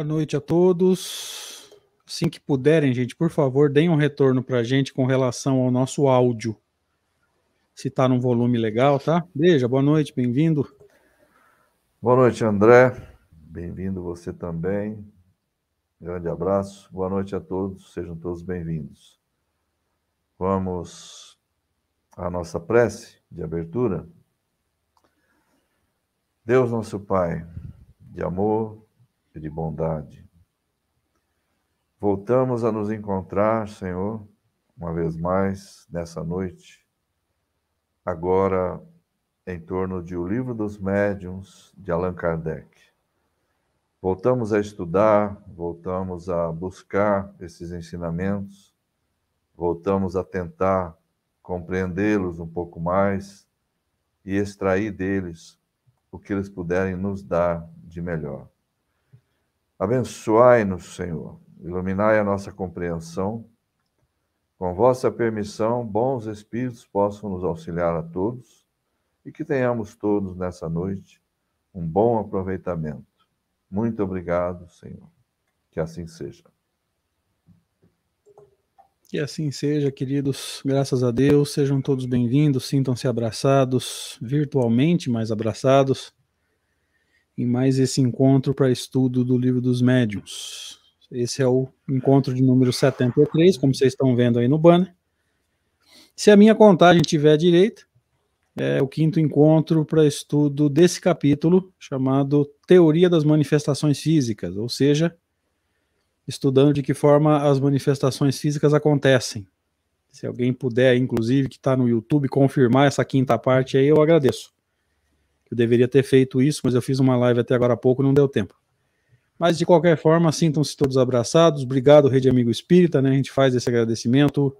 Boa noite a todos. Assim que puderem, gente, por favor, deem um retorno para a gente com relação ao nosso áudio. Se está num volume legal, tá? Beija, boa noite, bem-vindo. Boa noite, André. Bem-vindo você também. Grande abraço. Boa noite a todos. Sejam todos bem-vindos. Vamos à nossa prece de abertura. Deus, nosso Pai, de amor e de bondade, voltamos a nos encontrar, Senhor, uma vez mais nessa noite, agora em torno de O Livro dos Médiuns de Allan Kardec. Voltamos a estudar, voltamos a buscar esses ensinamentos, voltamos a tentar compreendê-los um pouco mais e extrair deles o que eles puderem nos dar de melhor. Abençoai-nos, Senhor, iluminai a nossa compreensão. Com vossa permissão, bons espíritos possam nos auxiliar a todos e que tenhamos todos nessa noite um bom aproveitamento. Muito obrigado, Senhor. Que assim seja. Que assim seja, queridos. Graças a Deus, sejam todos bem-vindos, sintam-se abraçados, virtualmente, mas abraçados, em mais esse encontro para estudo do Livro dos Médiuns. Esse é o encontro de número 73, como vocês estão vendo aí no banner. Se a minha contagem tiver direita, é o quinto encontro para estudo desse capítulo, chamado Teoria das Manifestações Físicas, ou seja, estudando de que forma as manifestações físicas acontecem. Se alguém puder, inclusive, que está no YouTube, confirmar essa quinta parte aí, eu agradeço. Eu deveria ter feito isso, mas eu fiz uma live até agora há pouco, não deu tempo. Mas de qualquer forma, sintam-se todos abraçados. Obrigado, Rede Amigo Espírita, né? A gente faz esse agradecimento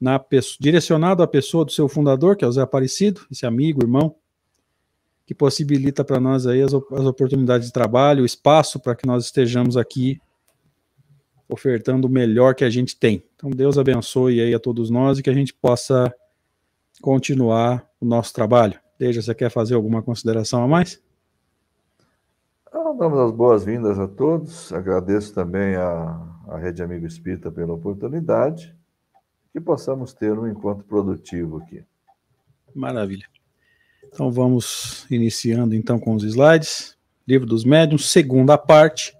na direcionado à pessoa do seu fundador, que é o Zé Aparecido, esse amigo, irmão, que possibilita para nós aí as, as oportunidades de trabalho, o espaço para que nós estejamos aqui ofertando o melhor que a gente tem. Então, Deus abençoe aí a todos nós e que a gente possa continuar o nosso trabalho. Deja, você quer fazer alguma consideração a mais? Ah, damos as boas-vindas a todos. Agradeço também a Rede Amigo Espírita pela oportunidade. Que possamos ter um encontro produtivo aqui. Maravilha. Então vamos iniciando então com os slides. Livro dos Médiuns, segunda parte.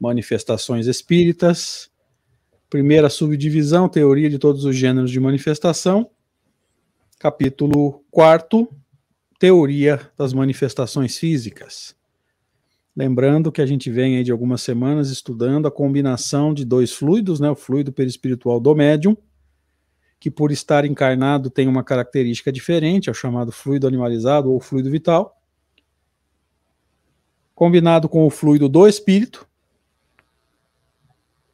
Manifestações espíritas. Primeira subdivisão, teoria de todos os gêneros de manifestação. Capítulo 4, teoria das manifestações físicas. Lembrando que a gente vem aí de algumas semanas estudando a combinação de dois fluidos, né, o fluido perispiritual do médium, que por estar encarnado tem uma característica diferente, é o chamado fluido animalizado ou fluido vital, combinado com o fluido do espírito,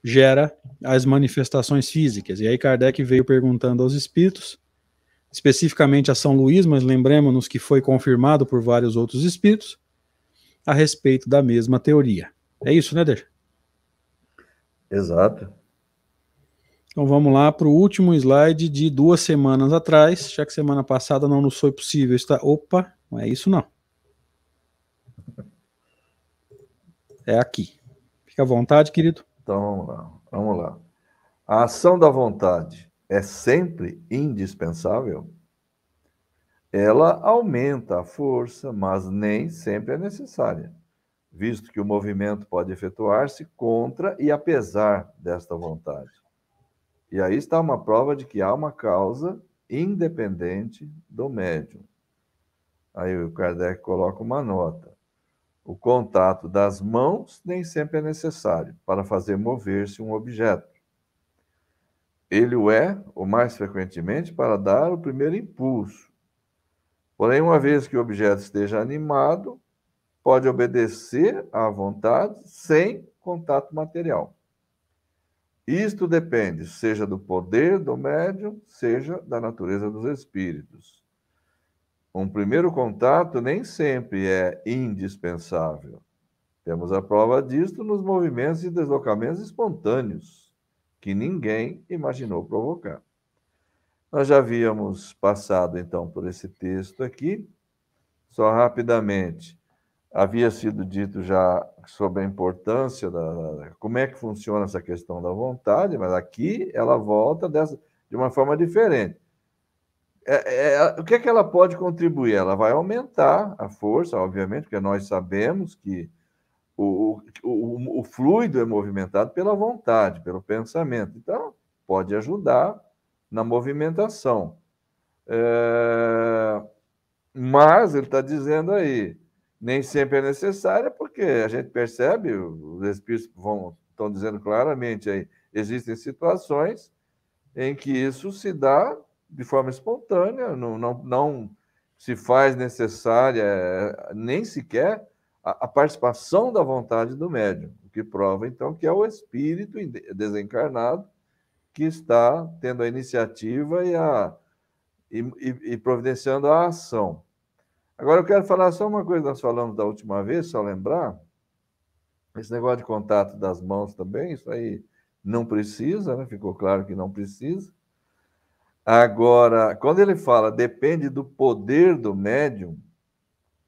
gera as manifestações físicas. E aí Kardec veio perguntando aos espíritos, especificamente a São Luís, mas lembremos-nos que foi confirmado por vários outros espíritos, a respeito da mesma teoria. É isso, né, Deixa? Exato. Então vamos lá para o último slide de duas semanas atrás, já que semana passada não nos foi possível estar. Opa, não é isso não. É aqui. Fica à vontade, querido. Então vamos lá, vamos lá. A ação da vontade é sempre indispensável? Ela aumenta a força, mas nem sempre é necessária, visto que o movimento pode efetuar-se contra e apesar desta vontade. E aí está uma prova de que há uma causa independente do médium. Aí o Kardec coloca uma nota. O contato das mãos nem sempre é necessário para fazer mover-se um objeto. Ele o é, o mais frequentemente, para dar o primeiro impulso. Porém, uma vez que o objeto esteja animado, pode obedecer à vontade sem contato material. Isto depende, seja do poder do médium, seja da natureza dos espíritos. Um primeiro contato nem sempre é indispensável. Temos a prova disto nos movimentos e deslocamentos espontâneos, que ninguém imaginou provocar. Nós já havíamos passado, então, por esse texto aqui, só rapidamente. havia sido dito já sobre a importância da, como é que funciona essa questão da vontade, mas aqui ela volta dessa, de uma forma diferente. É, é, o que é que ela pode contribuir? Ela vai aumentar a força, obviamente, porque nós sabemos que o, o, o fluido é movimentado pela vontade, pelo pensamento. Então, pode ajudar na movimentação. É, mas ele está dizendo aí, nem sempre é necessária, porque a gente percebe, os espíritos vão, estão dizendo claramente aí, existem situações em que isso se dá de forma espontânea, não, não, não se faz necessária nem sequer a, a participação da vontade do médium, o que prova então que é o espírito desencarnado que está tendo a iniciativa e, a, e, e, e providenciando a ação. Agora eu quero falar só uma coisa que nós falamos da última vez, só lembrar. Esse negócio de contato das mãos também, isso aí não precisa, né? ficou claro que não precisa. Agora, quando ele fala depende do poder do médium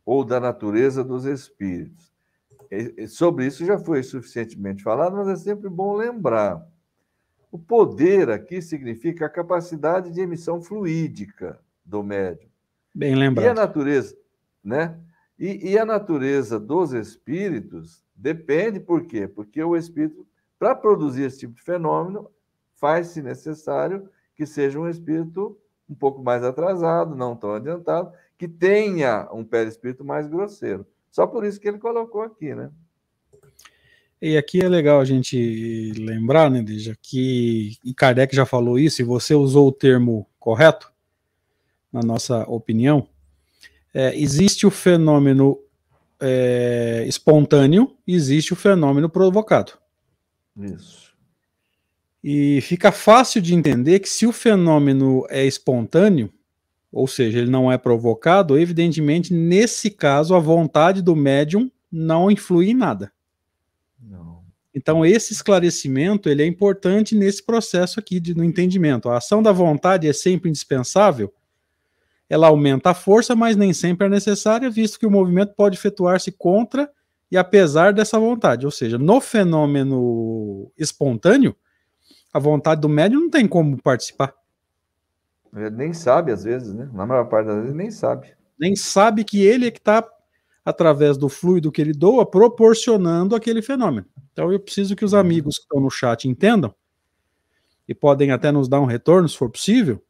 ou da natureza dos espíritos, sobre isso já foi suficientemente falado, mas é sempre bom lembrar. O poder aqui significa a capacidade de emissão fluídica do médium. Bem lembrado. E a natureza, né? E, e a natureza dos espíritos depende, por quê? Porque o espírito, para produzir esse tipo de fenômeno, faz-se necessário que seja um espírito um pouco mais atrasado, não tão adiantado, que tenha um perispírito mais grosseiro. Só por isso que ele colocou aqui, né? E aqui é legal a gente lembrar, né, Deja, que Kardec já falou isso, e você usou o termo correto, na nossa opinião, é, existe o fenômeno é, espontâneo existe o fenômeno provocado. Isso. E fica fácil de entender que se o fenômeno é espontâneo, ou seja, ele não é provocado, evidentemente, nesse caso, a vontade do médium não influi em nada. Não. Então, esse esclarecimento ele é importante nesse processo aqui de, no entendimento. A ação da vontade é sempre indispensável, ela aumenta a força, mas nem sempre é necessária, visto que o movimento pode efetuar-se contra e apesar dessa vontade. Ou seja, no fenômeno espontâneo, a vontade do médium não tem como participar. Ele nem sabe, às vezes, né? Na maior parte das vezes, nem sabe. Nem sabe que ele é que está, através do fluido que ele doa, proporcionando aquele fenômeno. Então, eu preciso que os amigos que estão no chat entendam e podem até nos dar um retorno, se for possível,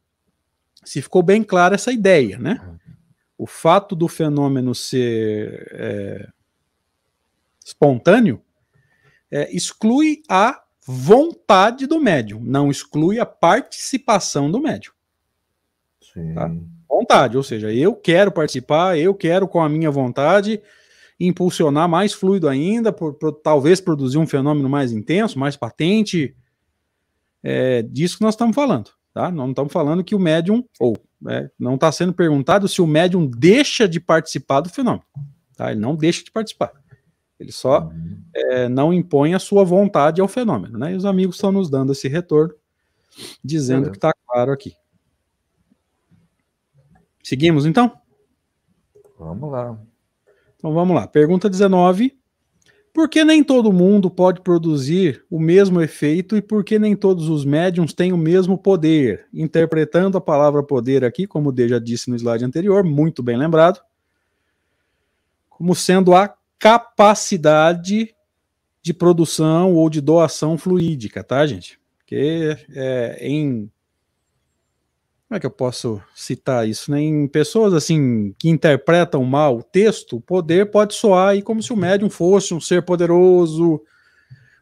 se ficou bem clara essa ideia, né? O fato do fenômeno ser é, espontâneo é, exclui a vontade do médium, não exclui a participação do médium. Sim. Tá? Vontade, ou seja, eu quero participar, eu quero com a minha vontade impulsionar mais fluido ainda, por, por talvez produzir um fenômeno mais intenso, mais patente. É disso que nós estamos falando. Tá? Não estamos falando que o médium, ou né, não está sendo perguntado se o médium deixa de participar do fenômeno. Tá? Ele não deixa de participar. Ele só uhum. é, não impõe a sua vontade ao fenômeno. Né? E os amigos estão nos dando esse retorno, dizendo é. que está claro aqui. Seguimos então? Vamos lá. Então vamos lá. Pergunta 19. Por que nem todo mundo pode produzir o mesmo efeito e por que nem todos os médiums têm o mesmo poder? Interpretando a palavra poder aqui, como o D já disse no slide anterior, muito bem lembrado, como sendo a capacidade de produção ou de doação fluídica, tá, gente? Porque é, em como é que eu posso citar isso? Né? Em pessoas assim que interpretam mal o texto, o poder pode soar aí como se o médium fosse um ser poderoso,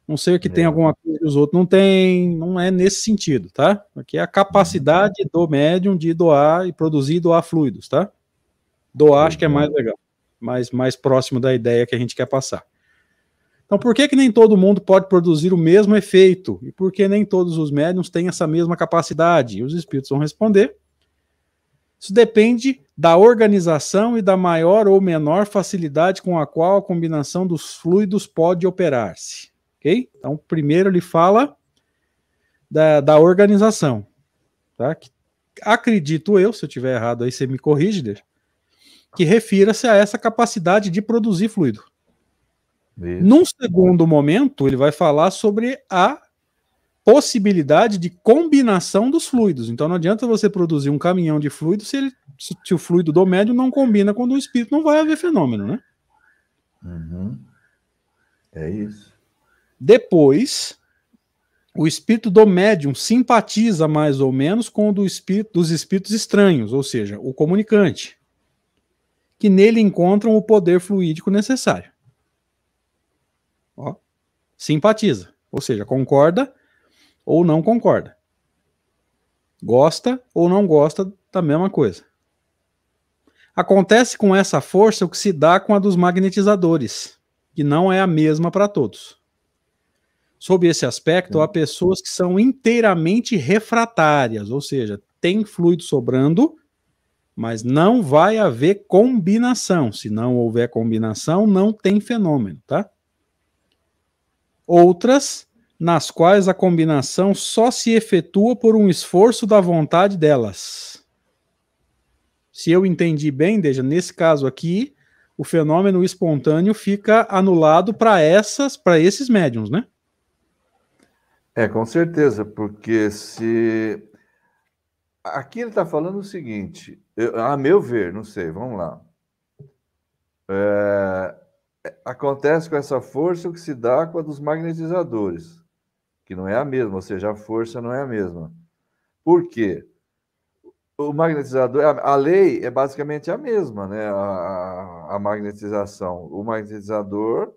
um ser que é. tem alguma coisa que os outros não têm, não é nesse sentido, tá? Aqui é a capacidade do médium de doar e produzir e doar fluidos, tá? Doar acho que é mais legal, mais, mais próximo da ideia que a gente quer passar. Então, por que, que nem todo mundo pode produzir o mesmo efeito? E por que nem todos os médiums têm essa mesma capacidade? E os espíritos vão responder. Isso depende da organização e da maior ou menor facilidade com a qual a combinação dos fluidos pode operar-se. Ok? Então, primeiro ele fala da, da organização. Tá? acredito eu, se eu estiver errado aí, você me corrige, que refira-se a essa capacidade de produzir fluido. Isso. Num segundo momento, ele vai falar sobre a possibilidade de combinação dos fluidos. Então não adianta você produzir um caminhão de fluido se, ele, se o fluido do médium não combina com o do espírito, não vai haver fenômeno, né? Uhum. É isso. Depois, o espírito do médium simpatiza mais ou menos com o do espírito, dos espíritos estranhos, ou seja, o comunicante, que nele encontram o poder fluídico necessário. Simpatiza, ou seja, concorda ou não concorda. Gosta ou não gosta da mesma coisa. Acontece com essa força o que se dá com a dos magnetizadores, que não é a mesma para todos. Sob esse aspecto, há pessoas que são inteiramente refratárias, ou seja, tem fluido sobrando, mas não vai haver combinação. Se não houver combinação, não tem fenômeno, tá? Outras nas quais a combinação só se efetua por um esforço da vontade delas. Se eu entendi bem, Deja, nesse caso aqui, o fenômeno espontâneo fica anulado para essas, para esses médiums, né? É, com certeza, porque se aqui ele está falando o seguinte, eu, a meu ver, não sei, vamos lá. É, acontece com essa força o que se dá com a dos magnetizadores que não é a mesma, ou seja, a força não é a mesma. Por quê? O magnetizador, a lei é basicamente a mesma, né? A, a magnetização. O magnetizador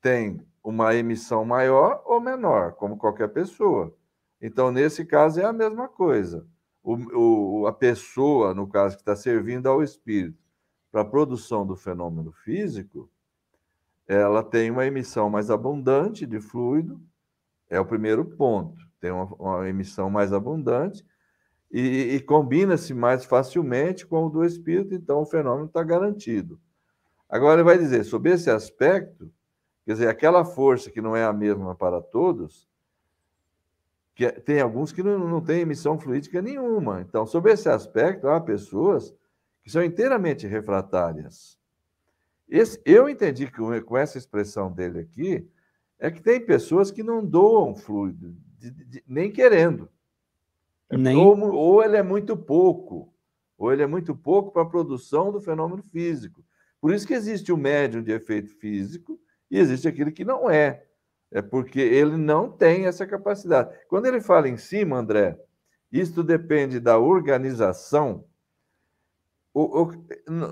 tem uma emissão maior ou menor, como qualquer pessoa. Então, nesse caso, é a mesma coisa. O, o, a pessoa, no caso, que está servindo ao espírito para a produção do fenômeno físico, ela tem uma emissão mais abundante de fluido é o primeiro ponto. Tem uma, uma emissão mais abundante e, e combina-se mais facilmente com o do espírito, então o fenômeno está garantido. Agora ele vai dizer, sobre esse aspecto, quer dizer, aquela força que não é a mesma para todos, que é, tem alguns que não, não têm emissão fluídica nenhuma. Então, sobre esse aspecto, há pessoas que são inteiramente refratárias. Esse, eu entendi que com essa expressão dele aqui, é que tem pessoas que não doam fluido, de, de, nem querendo. Nem... Ou, ou ele é muito pouco, ou ele é muito pouco para a produção do fenômeno físico. Por isso que existe o médium de efeito físico e existe aquele que não é. É porque ele não tem essa capacidade. Quando ele fala em cima, André, isto depende da organização. O, o,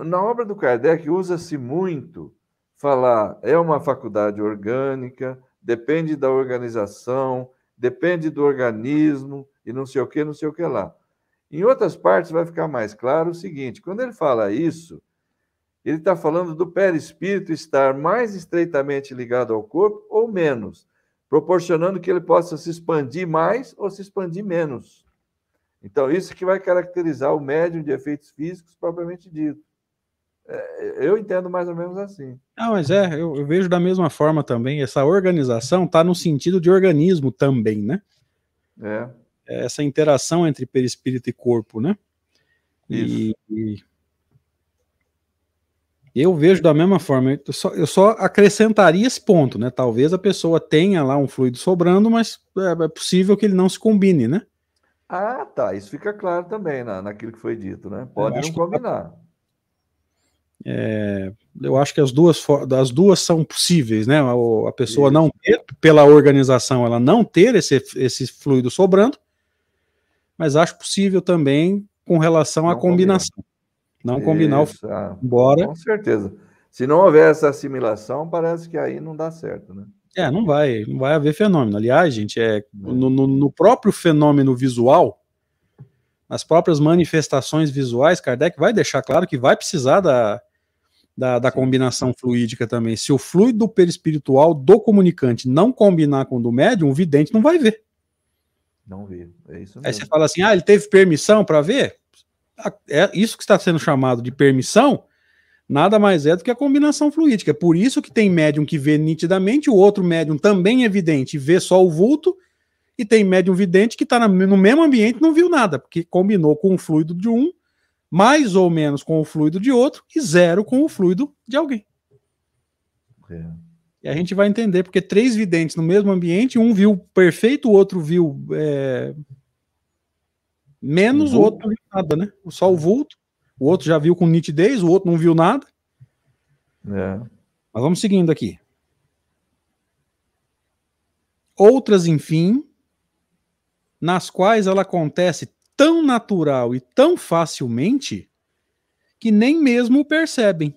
na obra do Kardec usa-se muito falar é uma faculdade orgânica, depende da organização, depende do organismo e não sei o que, não sei o que lá. Em outras partes vai ficar mais claro o seguinte: quando ele fala isso, ele está falando do perispírito estar mais estreitamente ligado ao corpo ou menos, proporcionando que ele possa se expandir mais ou se expandir menos. Então, isso que vai caracterizar o médium de efeitos físicos propriamente dito. É, eu entendo mais ou menos assim. Não, mas é, eu, eu vejo da mesma forma também. Essa organização está no sentido de organismo também, né? É. é. Essa interação entre perispírito e corpo, né? Isso. E, e eu vejo da mesma forma. Eu só, eu só, acrescentaria esse ponto, né? Talvez a pessoa tenha lá um fluido sobrando, mas é, é possível que ele não se combine, né? Ah, tá. Isso fica claro também na, naquilo que foi dito, né? Pode não combinar. É, eu acho que as duas, as duas são possíveis, né? A, a pessoa Isso. não ter, pela organização, ela não ter esse, esse fluido sobrando, mas acho possível também com relação não à combinação. Não Isso, combinar o fluido, ah, embora. Com certeza. Se não houver essa assimilação, parece que aí não dá certo, né? É, não vai, não vai haver fenômeno. Aliás, gente, é no, no, no próprio fenômeno visual, nas próprias manifestações visuais, Kardec vai deixar claro que vai precisar da, da, da combinação fluídica também. Se o fluido perispiritual do comunicante não combinar com o do médium, o vidente não vai ver. Não vê, é isso mesmo. Aí você fala assim, ah, ele teve permissão para ver? Ah, é isso que está sendo chamado de permissão, nada mais é do que a combinação fluídica. É por isso que tem médium que vê nitidamente, o outro médium também é evidente e vê só o vulto, e tem médium vidente que está no mesmo ambiente e não viu nada, porque combinou com o fluido de um mais ou menos com o fluido de outro e zero com o fluido de alguém. É. E a gente vai entender, porque três videntes no mesmo ambiente, um viu perfeito, o outro viu é, menos, o, o outro viu nada, né? Só o vulto, o outro já viu com nitidez, o outro não viu nada. É. Mas vamos seguindo aqui. Outras, enfim, nas quais ela acontece tão natural e tão facilmente que nem mesmo percebem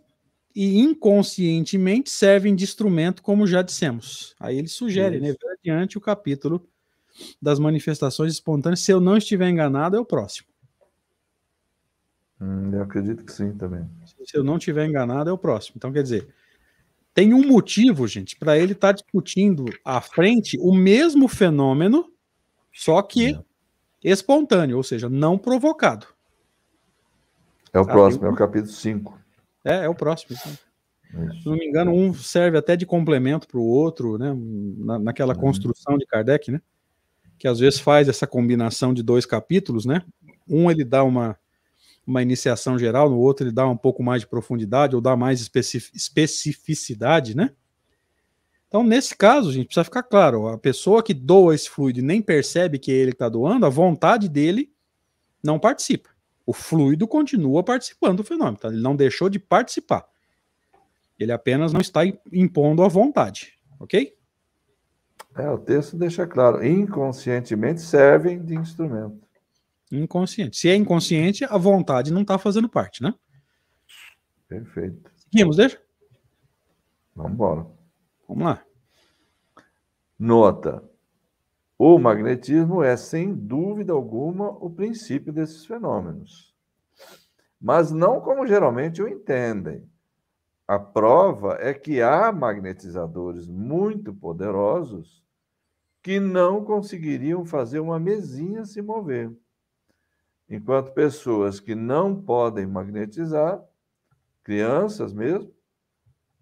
e inconscientemente servem de instrumento, como já dissemos. Aí ele sugere, né, adiante o capítulo das manifestações espontâneas. Se eu não estiver enganado, é o próximo. Hum, eu acredito que sim também. Se eu não estiver enganado, é o próximo. Então, quer dizer, tem um motivo, gente, para ele estar tá discutindo à frente o mesmo fenômeno, só que é. espontâneo, ou seja, não provocado. É o próximo, é o capítulo 5. É, é o próximo. Então. Se não me engano, um serve até de complemento para o outro, né? Na, naquela uhum. construção de Kardec, né? Que às vezes faz essa combinação de dois capítulos, né? Um ele dá uma, uma iniciação geral, no outro ele dá um pouco mais de profundidade ou dá mais especificidade, né? Então, nesse caso, gente, precisa ficar claro: a pessoa que doa esse fluido e nem percebe que é ele está doando, a vontade dele não participa. O fluido continua participando do fenômeno, tá? ele não deixou de participar. Ele apenas não está impondo a vontade, ok? É, o texto deixa claro: inconscientemente servem de instrumento. Inconsciente. Se é inconsciente, a vontade não está fazendo parte, né? Perfeito. Seguimos, deixa? Vamos embora. Vamos lá. Nota. O magnetismo é, sem dúvida alguma, o princípio desses fenômenos. Mas não como geralmente o entendem. A prova é que há magnetizadores muito poderosos que não conseguiriam fazer uma mesinha se mover. Enquanto pessoas que não podem magnetizar, crianças mesmo,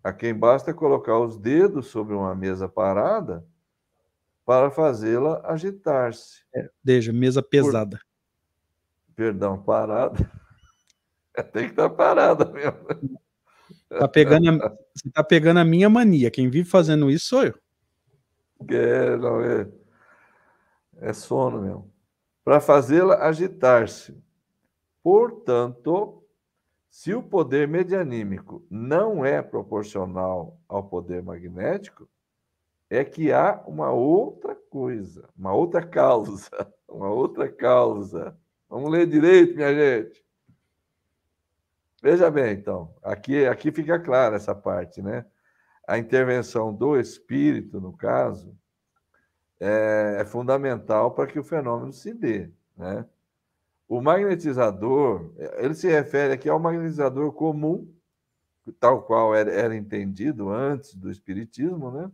a quem basta colocar os dedos sobre uma mesa parada para fazê-la agitar-se. É, deixa, mesa pesada. Por... Perdão, parada. Tem que estar parada mesmo. Tá pegando a... Você está pegando a minha mania. Quem vive fazendo isso sou eu. É, não é. É sono mesmo para fazê-la agitar-se. Portanto, se o poder medianímico não é proporcional ao poder magnético, é que há uma outra coisa, uma outra causa, uma outra causa. Vamos ler direito, minha gente. Veja bem, então, aqui, aqui fica clara essa parte, né? A intervenção do espírito, no caso, é, é fundamental para que o fenômeno se dê. Né? O magnetizador, ele se refere aqui ao magnetizador comum, tal qual era, era entendido antes do Espiritismo, né?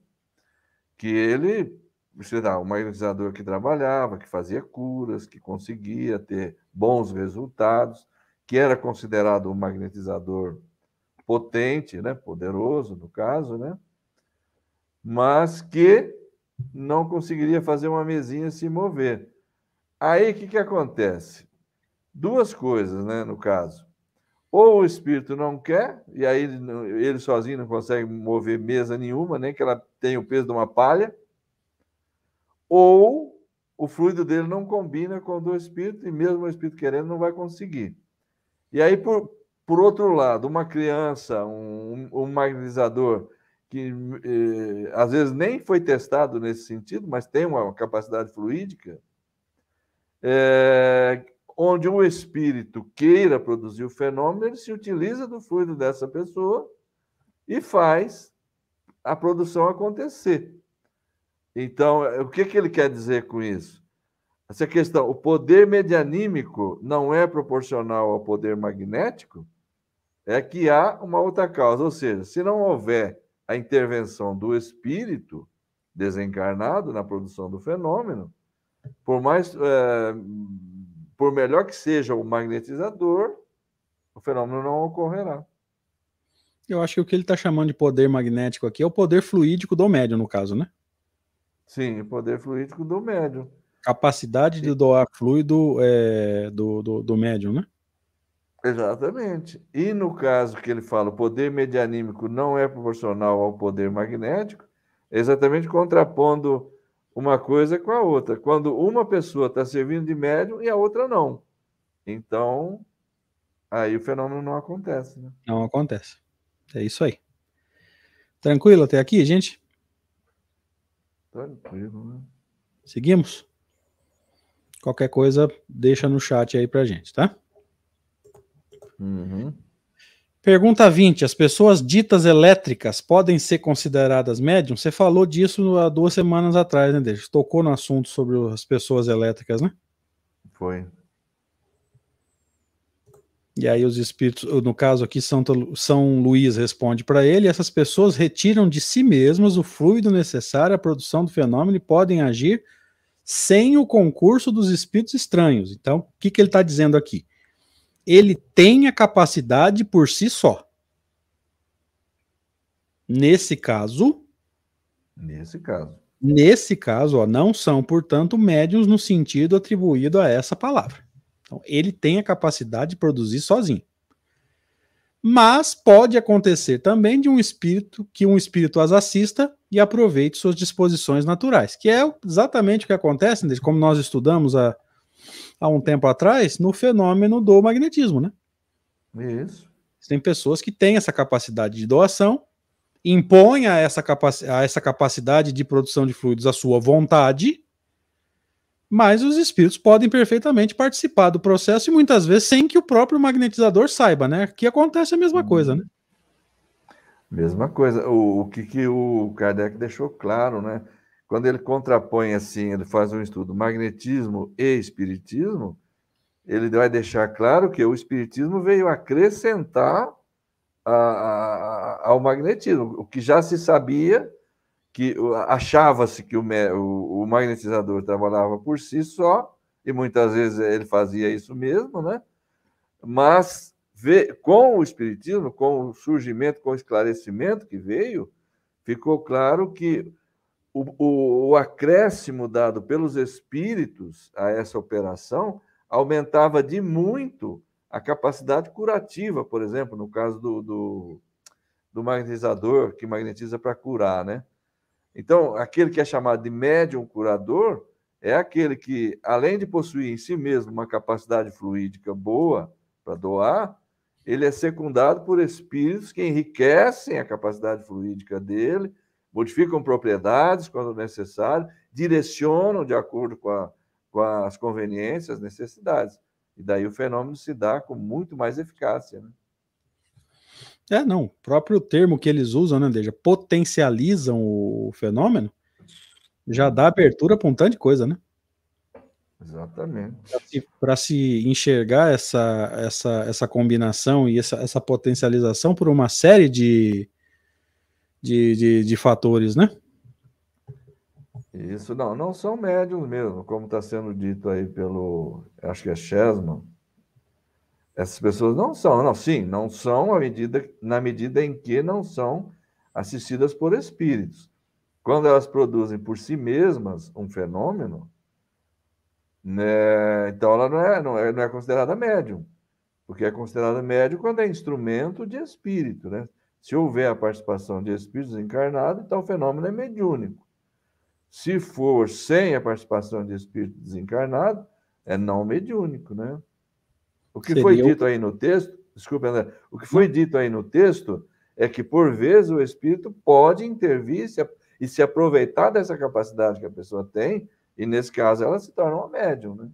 que ele, sei lá, um magnetizador que trabalhava, que fazia curas, que conseguia ter bons resultados, que era considerado um magnetizador potente, né? poderoso, no caso, né? mas que não conseguiria fazer uma mesinha se mover. Aí o que, que acontece? Duas coisas, né, no caso. Ou o espírito não quer, e aí ele, sozinho não consegue mover mesa nenhuma, nem que ela tenha o peso de uma palha, ou o fluido dele não combina com o do espírito, e mesmo o espírito querendo, não vai conseguir. E aí, por, por outro lado, uma criança, um, um magnetizador que eh, às vezes nem foi testado nesse sentido, mas tem uma capacidade fluídica, é, onde um espírito queira produzir o fenômeno, ele se utiliza do fluido dessa pessoa e faz a produção acontecer. Então, o que, que ele quer dizer com isso? Essa questão, o poder medianímico não é proporcional ao poder magnético, é que há uma outra causa, ou seja, se não houver a intervenção do espírito desencarnado na produção do fenômeno, por mais é, por melhor que seja o magnetizador, o fenômeno não ocorrerá. Eu acho que o que ele está chamando de poder magnético aqui é o poder fluídico do médium, no caso, né? Sim, o poder fluídico do médium. Capacidade de doar fluido é, do, do, do médium, né? Exatamente. E no caso que ele fala, o poder medianímico não é proporcional ao poder magnético, exatamente contrapondo uma coisa com a outra. Quando uma pessoa está servindo de médium e a outra não. Então, aí o fenômeno não acontece. Né? Não acontece. É isso aí. Tranquilo até aqui, gente? Tranquilo, né? Seguimos? Qualquer coisa, deixa no chat aí pra gente, tá? Uhum. Pergunta 20. As pessoas ditas elétricas podem ser consideradas médiums? Você falou disso há duas semanas atrás, né, Deixa? Tocou no assunto sobre as pessoas elétricas, né? Foi. E aí os espíritos, no caso aqui, São, São Luís responde para ele, essas pessoas retiram de si mesmas o fluido necessário à produção do fenômeno e podem agir sem o concurso dos espíritos estranhos. Então, o que, que ele está dizendo aqui? Ele tem a capacidade por si só. Nesse caso. Nesse caso. Nesse caso, ó, não são, portanto, médiums no sentido atribuído a essa palavra. Então, ele tem a capacidade de produzir sozinho. Mas pode acontecer também de um espírito que um espírito as assista e aproveite suas disposições naturais, que é exatamente o que acontece, como nós estudamos há, há um tempo atrás, no fenômeno do magnetismo, né? Isso. Tem pessoas que têm essa capacidade de doação, impõem a essa, a essa capacidade de produção de fluidos a sua vontade, mas os espíritos podem perfeitamente participar do processo e muitas vezes sem que o próprio magnetizador saiba, né? Que acontece a mesma coisa, né? Mesma coisa. O, o que, que o Kardec deixou claro, né? Quando ele contrapõe assim, ele faz um estudo magnetismo e espiritismo, ele vai deixar claro que o espiritismo veio acrescentar a, a, ao magnetismo, o que já se sabia que achava-se que o, o, o, magnetizador trabalhava por si só, e muitas vezes ele fazia isso mesmo, né? Mas vê, com o Espiritismo, com o surgimento, com o esclarecimento que veio, ficou claro que o, o, o acréscimo dado pelos espíritos a essa operação aumentava de muito a capacidade curativa, por exemplo, no caso do, do, do magnetizador, que magnetiza para curar, né? Então, aquele que é chamado de médium curador é aquele que, além de possuir em si mesmo uma capacidade fluídica boa para doar, ele é secundado por espíritos que enriquecem a capacidade fluídica dele, modificam propriedades quando necessário, direcionam de acordo com, a, com as conveniências, necessidades. E daí o fenômeno se dá com muito mais eficácia. Né? É, não. O próprio termo que eles usam, né, Deja? Potencializam o fenômeno, já dá abertura para um tanto de coisa, né? Exatamente. Para se, se, enxergar essa, essa, essa combinação e essa, essa potencialização por uma série de, de, de, de fatores, né? Isso, não, não são médiums mesmo, como está sendo dito aí pelo, acho que é Chesman, essas pessoas não são, não, sim, não são medida, na medida em que não são assistidas por espíritos. Quando elas produzem por si mesmas um fenômeno, né, então ela não é, não, é, não é considerada médium, porque é considerada médium quando é instrumento de espírito. Né? Se houver a participação de espíritos encarnados, então o fenômeno é mediúnico. Se for sem a participação de espírito desencarnado, é não mediúnico, né? O que Seria foi dito aí no texto, desculpa, André, o que foi dito aí no texto é que, por vezes, o espírito pode intervir se, e se aproveitar dessa capacidade que a pessoa tem, e nesse caso ela se torna uma médium, né?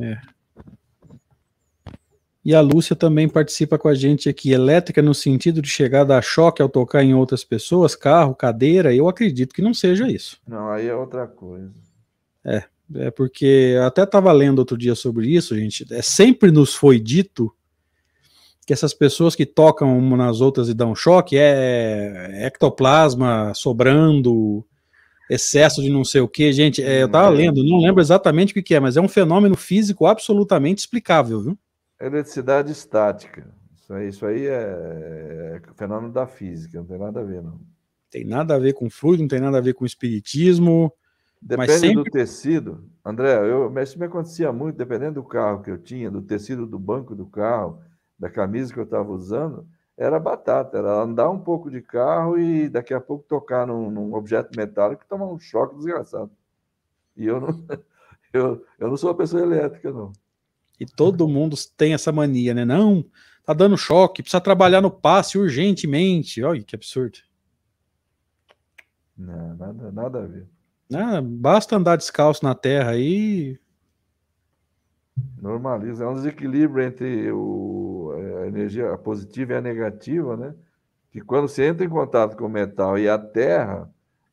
É. E a Lúcia também participa com a gente aqui. Elétrica no sentido de chegar a dar choque ao tocar em outras pessoas, carro, cadeira, eu acredito que não seja isso. Não, aí é outra coisa. É. É porque até estava lendo outro dia sobre isso, gente. É, sempre nos foi dito que essas pessoas que tocam umas nas outras e dão choque é ectoplasma sobrando, excesso de não sei o que, gente. É, eu estava é. lendo, não lembro exatamente o que é, mas é um fenômeno físico absolutamente explicável, viu? Eletricidade estática. Isso aí, isso aí é, é fenômeno da física, não tem nada a ver, não. Tem nada a ver com fluido, não tem nada a ver com espiritismo. Depende sempre... do tecido. André, eu, isso me acontecia muito, dependendo do carro que eu tinha, do tecido do banco do carro, da camisa que eu estava usando, era batata, era andar um pouco de carro e daqui a pouco tocar num, num objeto metálico e tomar um choque desgraçado. E eu não, eu, eu não sou uma pessoa elétrica, não. E todo mundo tem essa mania, né? Não, tá dando choque, precisa trabalhar no passe urgentemente. Olha que absurdo. Não, nada, nada a ver. Ah, basta andar descalço na terra aí. Normaliza. É um desequilíbrio entre o, a energia positiva e a negativa, né? Que quando você entra em contato com o metal e a terra,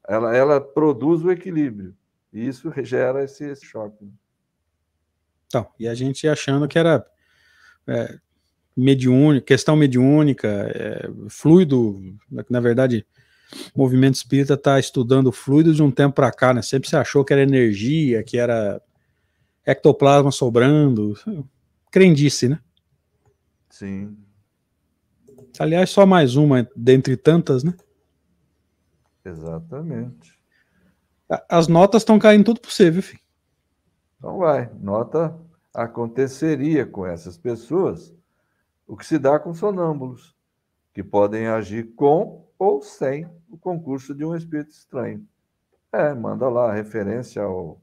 ela, ela produz o equilíbrio. E isso gera esse, esse choque. Então, e a gente achando que era é, mediúnica, questão mediúnica, é, fluido, na verdade, o movimento espírita está estudando fluidos de um tempo para cá, né? Sempre se achou que era energia, que era ectoplasma sobrando. Crendice, né? Sim. Aliás, só mais uma dentre tantas, né? Exatamente. As notas estão caindo tudo por você, viu, filho? Então vai. Nota aconteceria com essas pessoas o que se dá com sonâmbulos, que podem agir com ou sem o concurso de um espírito estranho. É, manda lá a referência ao,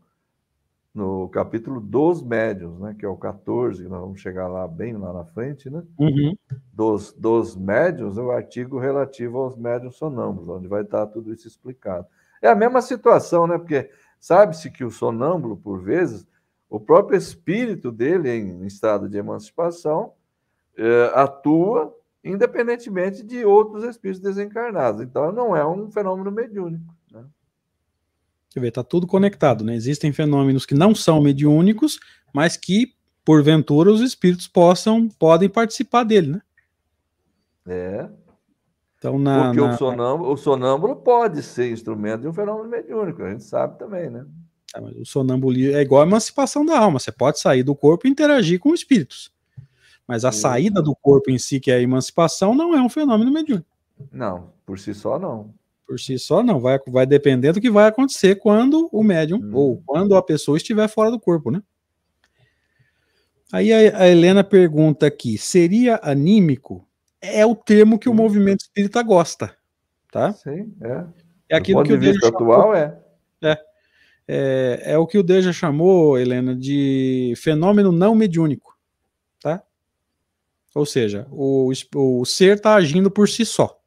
no capítulo dos médios, né, que é o 14, que nós vamos chegar lá bem lá na frente, né? Uhum. Dos, dos médios, o artigo relativo aos médios sonâmbulos, onde vai estar tudo isso explicado. É a mesma situação, né? Porque sabe-se que o sonâmbulo, por vezes, o próprio espírito dele, em estado de emancipação, é, atua independentemente de outros espíritos desencarnados. Então, não é um fenômeno mediúnico. Né? Você vê, está tudo conectado, né? Existem fenômenos que não são mediúnicos, mas que, porventura, os espíritos possam, podem participar dele, né? É. Então, na, Porque na... O, sonâmbulo, o sonâmbulo pode ser instrumento de um fenômeno mediúnico, a gente sabe também, né? É, o sonambulismo é igual a emancipação da alma. Você pode sair do corpo e interagir com espíritos. Mas a saída do corpo em si, que é a emancipação, não é um fenômeno mediúnico. Não, por si só não. Por si só não. Vai, vai depender do que vai acontecer quando o médium, hum. ou quando a pessoa estiver fora do corpo, né? Aí a, a Helena pergunta aqui: seria anímico? É o termo que o movimento espírita gosta, tá? Sim, é. É aquilo que o de vista atual é. É. É, é o que o Deja chamou, Helena, de fenômeno não mediúnico, tá? Ou seja, o, o ser está agindo por si só.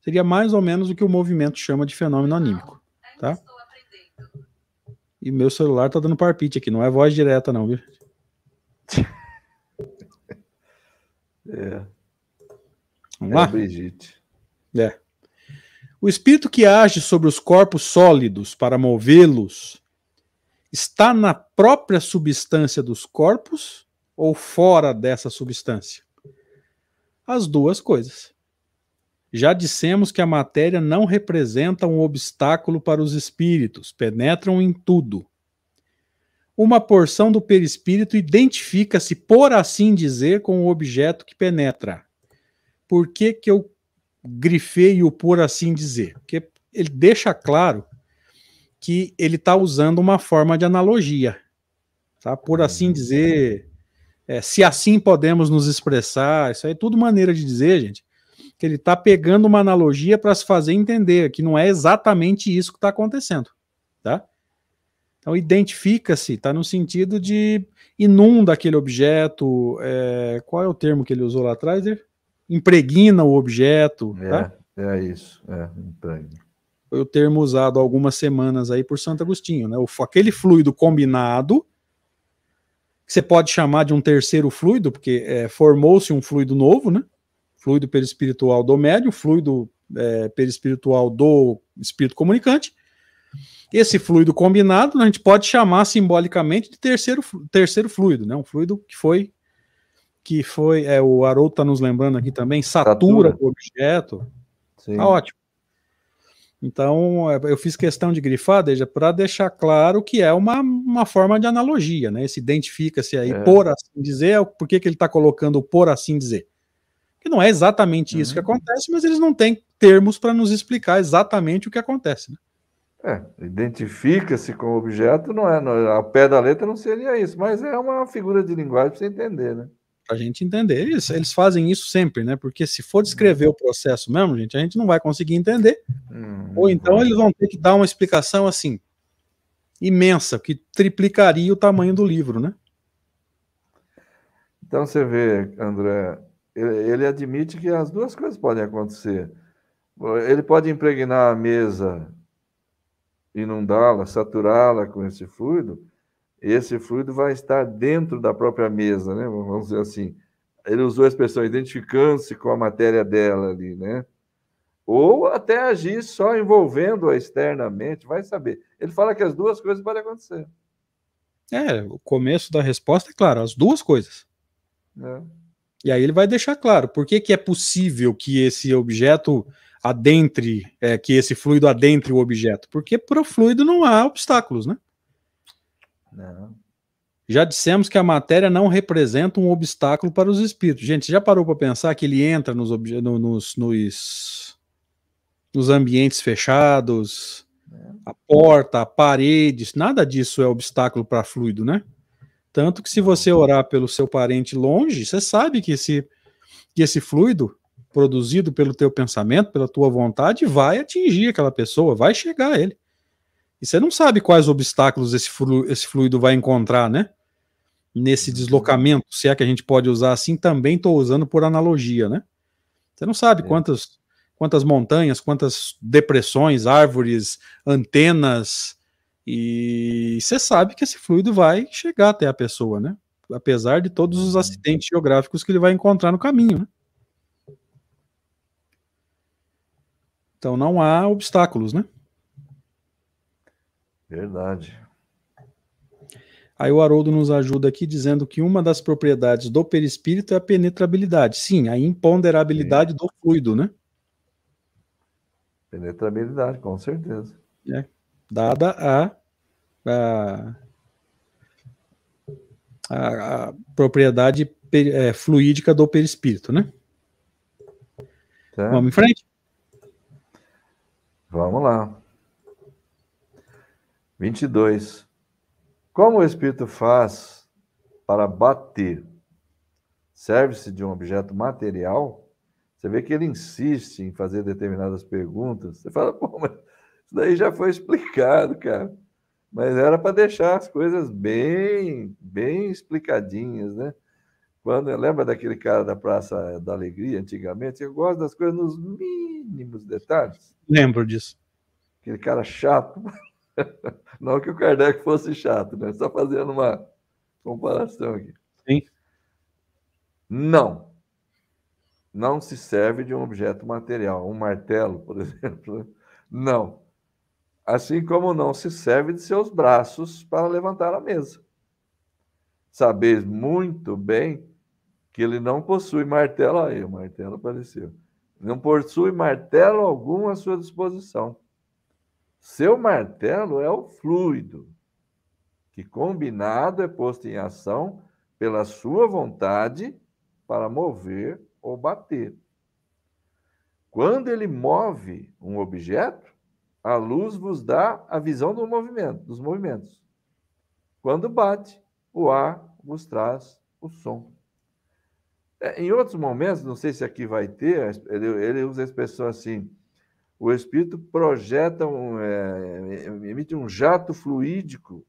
Seria mais ou menos o que o movimento chama de fenômeno anímico. Tá? E meu celular tá dando parpite aqui, não é voz direta, não, viu? É. Vamos lá? É, Brigitte. É. O espírito que age sobre os corpos sólidos para movê-los está na própria substância dos corpos ou fora dessa substância? as duas coisas. Já dissemos que a matéria não representa um obstáculo para os espíritos, penetram em tudo. Uma porção do perispírito identifica-se, por assim dizer, com o objeto que penetra. Por que, que eu grifei o por assim dizer? Porque ele deixa claro que ele está usando uma forma de analogia. Tá? Por assim uhum. dizer, é, se assim podemos nos expressar, isso aí é tudo maneira de dizer, gente, que ele está pegando uma analogia para se fazer entender que não é exatamente isso que está acontecendo, tá? Então identifica-se, está no sentido de inunda aquele objeto, é, qual é o termo que ele usou lá atrás? Impregna o objeto, é, tá? É isso, é, impregna. Foi o termo usado algumas semanas aí por Santo Agostinho, né? O, aquele fluido combinado você pode chamar de um terceiro fluido, porque é, formou-se um fluido novo, né? Fluido perispiritual do médium, fluido é, perispiritual do espírito comunicante. Esse fluido combinado a gente pode chamar simbolicamente de terceiro, terceiro fluido, né? Um fluido que foi que foi, é, o Haroldo está nos lembrando aqui também, satura, satura. o objeto. Sim. Tá ótimo. Então, é, eu fiz questão de grifar, Deja, para deixar claro que é uma, uma forma de analogia, né? Se identifica-se aí, é. por assim dizer, por que, que ele está colocando por assim dizer? Que não é exatamente isso que uhum. acontece, mas eles não têm termos para nos explicar exatamente o que acontece. Né? É, identifica-se com o objeto, não é, não, a pé da letra não seria isso, mas é uma figura de linguagem para você entender, né? Para a gente entender. Eles, eles fazem isso sempre, né? Porque se for descrever o processo mesmo, gente, a gente não vai conseguir entender. Hum, Ou então eles vão ter que dar uma explicação assim, imensa, que triplicaria o tamanho do livro, né? Então você vê, André, ele, ele admite que as duas coisas podem acontecer. Ele pode impregnar a mesa inundá-la, saturá-la com esse fluido, esse fluido vai estar dentro da própria mesa, né? Vamos dizer assim. Ele usou a expressão identificando-se com a matéria dela ali, né? Ou até agir só envolvendo-a externamente, vai saber. Ele fala que as duas coisas podem acontecer. É, o começo da resposta é claro, as duas coisas. É. E aí ele vai deixar claro por que, que é possível que esse objeto adentre, é, que esse fluido adentre o objeto? Porque para o fluido não há obstáculos, né? Não. Já dissemos que a matéria não representa um obstáculo para os espíritos. Gente, já parou para pensar que ele entra nos, no, nos, nos, nos ambientes fechados, a porta, a parede, nada disso é obstáculo para fluido, né? Tanto que se você orar pelo seu parente longe, você sabe que esse, que esse fluido produzido pelo teu pensamento, pela tua vontade, vai atingir aquela pessoa, vai chegar a ele. E você não sabe quais obstáculos esse, flu, esse fluido vai encontrar, né? Nesse uhum. deslocamento, se é que a gente pode usar assim, também estou usando por analogia, né? Você não sabe é. quantas, quantas montanhas, quantas depressões, árvores, antenas, e você sabe que esse fluido vai chegar até a pessoa, né? Apesar de todos os uhum. acidentes geográficos que ele vai encontrar no caminho, né? Então não há obstáculos, né? Verdade. Aí o Haroldo nos ajuda aqui dizendo que uma das propriedades do perispírito é a penetrabilidade. Sim, a imponderabilidade Sim. do fluido, né? Penetrabilidade, com certeza. É, dada a, a, a, a propriedade é, fluídica do perispírito, né? Tá. Vamos em frente? Vamos lá. 22. Como o Espírito faz para bater? Serve-se de um objeto material? Você vê que ele insiste em fazer determinadas perguntas. Você fala, pô, mas isso daí já foi explicado, cara. Mas era para deixar as coisas bem, bem explicadinhas, né? Quando lembra daquele cara da Praça da Alegria antigamente, eu gosto das coisas nos mínimos detalhes. Lembro disso. Aquele cara chato. Não que o Kardec fosse chato, né? Só fazendo uma comparação aqui. Sim. Não. Não se serve de um objeto material, um martelo, por exemplo. Não. Assim como não se serve de seus braços para levantar a mesa. Sabeis muito bem que ele não possui martelo aí, o martelo apareceu. Não possui martelo algum à sua disposição. Seu martelo é o fluido, que combinado é posto em ação pela sua vontade para mover ou bater. Quando ele move um objeto, a luz vos dá a visão do movimento, dos movimentos. Quando bate, o ar vos traz o som. É, em outros momentos, não sei se aqui vai ter, ele, ele usa a expressão assim: o espírito projeta, um, é, emite um jato fluídico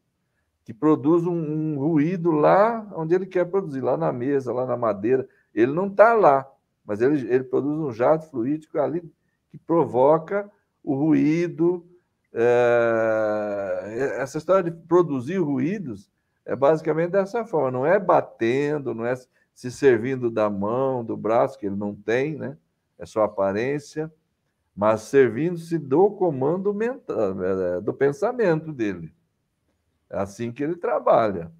que produz um, um, ruído lá onde ele quer produzir, lá na mesa, lá na madeira. Ele não está lá, mas ele, ele produz um jato fluídico ali que provoca o ruído. É, essa história de produzir ruídos é basicamente dessa forma, não é batendo, não é se servindo da mão, do braço, que ele não tem, né? É só aparência, mas servindo-se do comando mental, é, do pensamento dele. É assim que ele trabalha.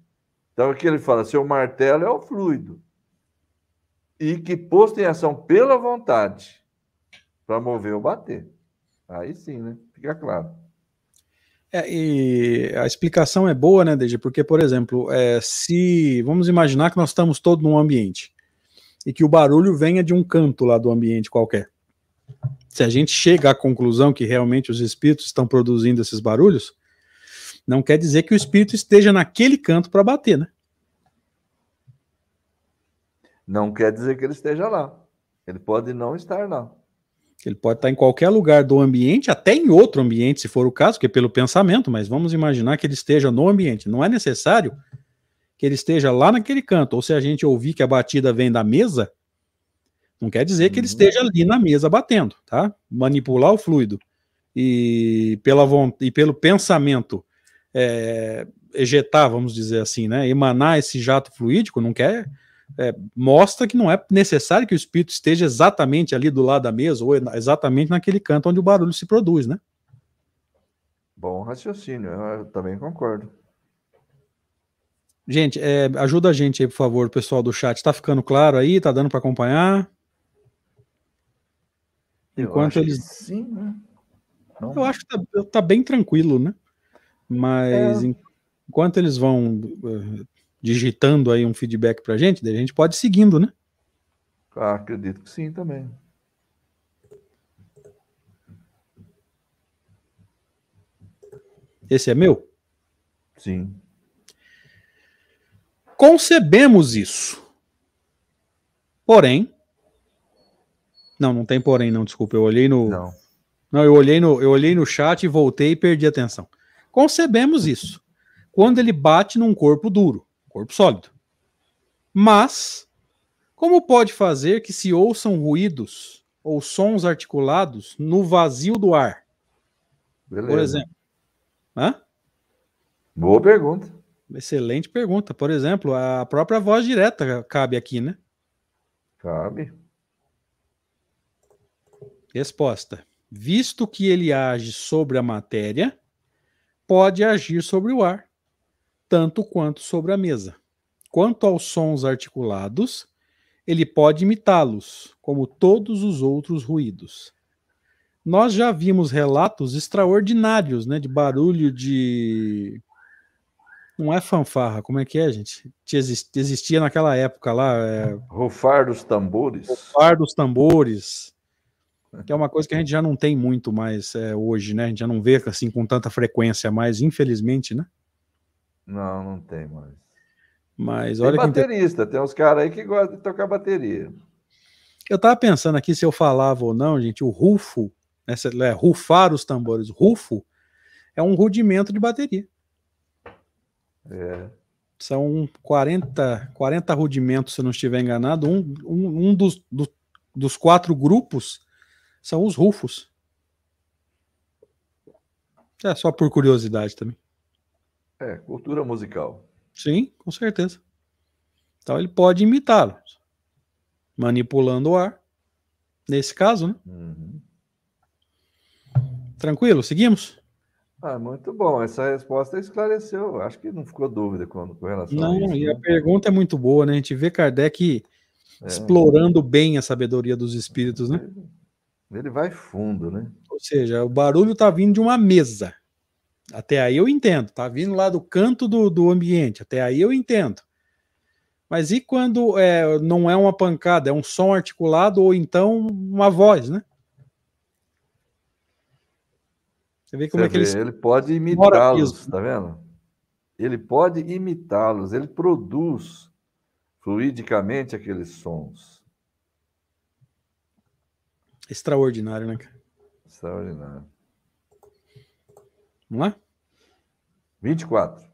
Então, aqui ele fala: seu martelo é o fluido, e que posto em ação pela vontade, para mover ou bater. Aí sim, né? Fica claro. É, e a explicação é boa, né, Deja? Porque, por exemplo, é, se vamos imaginar que nós estamos todos num ambiente e que o barulho venha de um canto lá do ambiente qualquer. Se a gente chega à conclusão que realmente os espíritos estão produzindo esses barulhos, não quer dizer que o espírito esteja naquele canto para bater, né? Não quer dizer que ele esteja lá. Ele pode não estar lá. Ele pode estar em qualquer lugar do ambiente, até em outro ambiente, se for o caso, que é pelo pensamento, mas vamos imaginar que ele esteja no ambiente. Não é necessário que ele esteja lá naquele canto. Ou se a gente ouvir que a batida vem da mesa, não quer dizer que ele uhum. esteja ali na mesa batendo, tá? Manipular o fluido e, pela, e pelo pensamento é, ejetar, vamos dizer assim, né? Emanar esse jato fluídico, não quer é, mostra que não é necessário que o espírito esteja exatamente ali do lado da mesa ou exatamente naquele canto onde o barulho se produz, né? Bom raciocínio, eu também concordo. Gente, é, ajuda a gente aí, por favor, pessoal do chat. Tá ficando claro aí? Tá dando para acompanhar? Enquanto eles. sim, né? Não... Eu acho que tá, tá, bem tranquilo, né? Mas é... enquanto eles vão uh, digitando aí um feedback pra gente, a gente pode ir seguindo, né? Ah, acredito que sim também. Esse é meu? Sim. Concebemos isso. Porém, não, não tem porém, não, desculpa. Eu olhei no. Não. Não, eu olhei no, eu olhei no chat e voltei e perdi a atenção. Concebemos isso. Quando ele bate num corpo duro, corpo sólido. Mas, como pode fazer que se ouçam ruídos ou sons articulados no vazio do ar? Beleza. Por exemplo. Hã? Boa pergunta. Excelente pergunta. Por exemplo, a própria voz direta cabe aqui, né? Cabe. Resposta: Visto que ele age sobre a matéria, pode agir sobre o ar, tanto quanto sobre a mesa. Quanto aos sons articulados, ele pode imitá-los, como todos os outros ruídos. Nós já vimos relatos extraordinários, né, de barulho de não é fanfarra, como é que é, gente? Existia naquela época lá. É... Rufar dos tambores. Rufar dos tambores que é uma coisa que a gente já não tem muito mais é, hoje, né? A gente já não vê assim com tanta frequência mais, infelizmente, né? Não, não tem mais. Mas tem olha baterista, inter... tem uns caras aí que gostam de tocar bateria. Eu tava pensando aqui se eu falava ou não, gente, o rufo, né, é, rufar os tambores, rufo é um rudimento de bateria. É. São 40, 40 rudimentos, se eu não estiver enganado. Um, um, um dos, do, dos quatro grupos são os rufos. É só por curiosidade também. É, cultura musical. Sim, com certeza. Então ele pode imitá-los, manipulando o ar. Nesse caso, né? Uhum. Tranquilo, seguimos? Ah, muito bom. Essa resposta esclareceu. Acho que não ficou dúvida com, com relação não, a isso. Não, e né? a pergunta é muito boa, né? A gente vê Kardec é. explorando bem a sabedoria dos espíritos, né? Ele vai fundo, né? Ou seja, o barulho está vindo de uma mesa. Até aí eu entendo. Está vindo lá do canto do, do ambiente. Até aí eu entendo. Mas e quando é, não é uma pancada, é um som articulado ou então uma voz, né? Você vê como Você é que ele. Ele pode imitá-los, tá vendo? Ele pode imitá-los, ele produz fluidicamente aqueles sons. Extraordinário, né, cara? Extraordinário. Vamos lá? 24.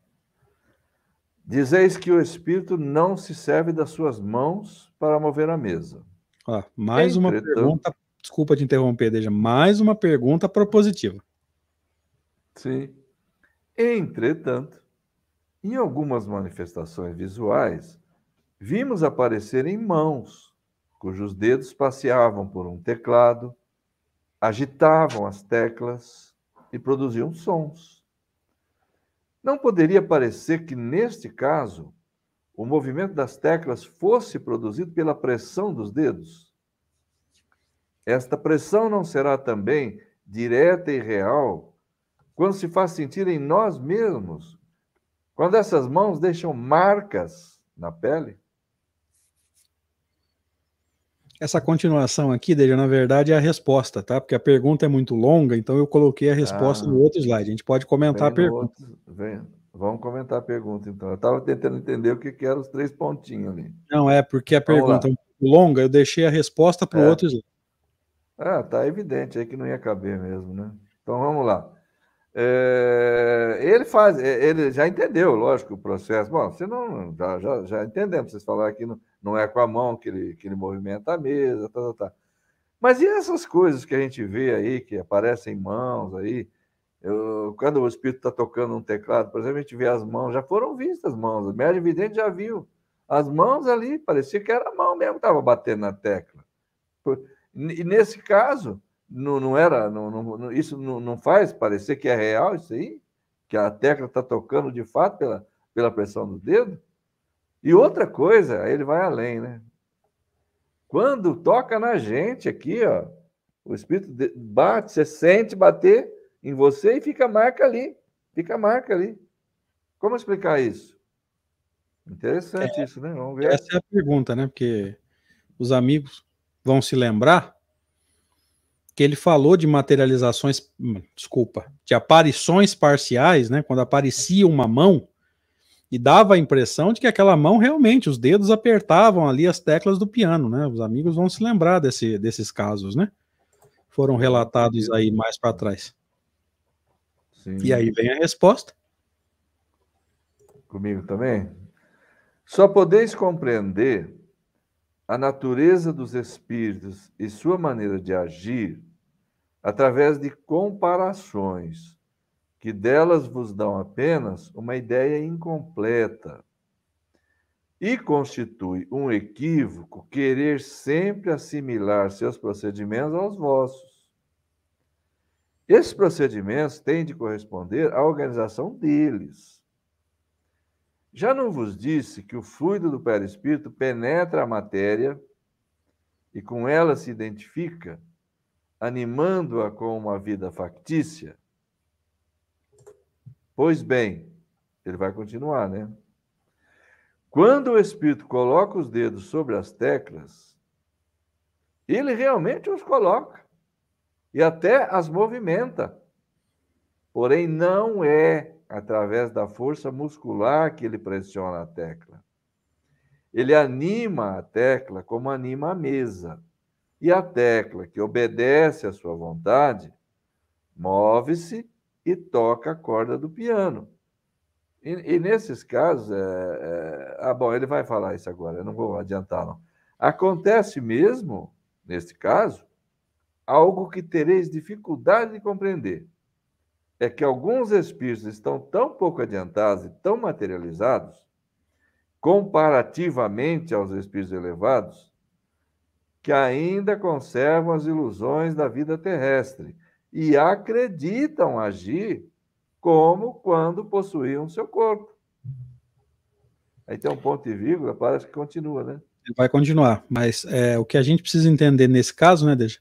Dizeis que o Espírito não se serve das suas mãos para mover a mesa. Ó, mais Entretanto... uma pergunta. Desculpa te interromper, Deja. Mais uma pergunta propositiva. Sim. Entretanto, em algumas manifestações visuais, vimos aparecerem mãos cujos dedos passeavam por um teclado, agitavam as teclas e produziam sons. Não poderia parecer que, neste caso, o movimento das teclas fosse produzido pela pressão dos dedos? Esta pressão não será também direta e real quando se faz sentir em nós mesmos, quando essas mãos deixam marcas na pele? Essa continuação aqui, Deja, na verdade é a resposta, tá? Porque a pergunta é muito longa, então eu coloquei a resposta ah, no outro slide. A gente pode comentar a pergunta. Outro, vem, vamos comentar a pergunta, então. Eu estava tentando entender o que, que eram os três pontinhos ali. Não, é porque a vamos pergunta lá. é longa, eu deixei a resposta para o é. outro slide. Ah, tá evidente aí que não ia caber mesmo, né? Então vamos lá. É, ele faz, é, ele já entendeu, lógico, o processo. Bom, você não já, já, já entendemos, vocês falaram que não, não é com a mão que ele, que ele movimenta a mesa, tá, tá, tá. Mas e essas coisas que a gente vê aí, que aparecem mãos aí? Eu, quando o espírito está tocando um teclado, por exemplo, a gente vê as mãos, já foram vistas as mãos, o médium evidente já viu. As mãos ali, parecia que era a mão mesmo que estava batendo na tecla. E nesse caso, não, não era, não, não, isso não, não faz parecer que é real isso aí? Que a tecla está tocando de fato pela, pela pressão do dedo? E outra coisa, aí ele vai além, né? Quando toca na gente aqui, ó, o espírito bate, você sente bater em você e fica marca ali. Fica marca ali. Como explicar isso? Interessante é, isso, né? Vamos ver. Essa é a pergunta, né? Porque os amigos vão se lembrar que ele falou de materializações, hum, desculpa, de aparições parciais, né? Quando aparecia uma mão e dava a impressão de que aquela mão realmente, os dedos apertavam ali as teclas do piano, né? Os amigos vão se lembrar desse, desses casos, né? Foram relatados aí mais para trás. Sim. E aí vem a resposta. Comigo também? Só podeis compreender a natureza dos espíritos e sua maneira de agir através de comparações, que delas vos dão apenas uma ideia incompleta. E constitui um equívoco querer sempre assimilar seus procedimentos aos vossos. Esses procedimentos têm de corresponder à organização deles já não vos disse que o fluido do perispírito penetra a matéria e com ela se identifica, animando-a com uma vida factícia? Pois bem, ele vai continuar, né? Quando o espírito coloca os dedos sobre as teclas, ele realmente os coloca e até as movimenta. Porém, não é através da força muscular que ele pressiona a tecla. Ele anima a tecla como anima a mesa. E a tecla que obedece à sua vontade move-se e toca a corda do piano. E, e nesses casos, é, é, ah, bom, ele vai falar isso agora, eu não vou adiantar, não. Acontece mesmo, nesse caso, algo que tereis dificuldade de compreender é que alguns espíritos estão tão pouco adiantados e tão materializados, comparativamente aos espíritos elevados, que ainda conservam as ilusões da vida terrestre e acreditam agir como quando possuíam seu corpo. Aí tem um ponto e vírgula, parece que continua, né? Vai continuar, mas é, o que a gente precisa entender nesse caso, né, Deja,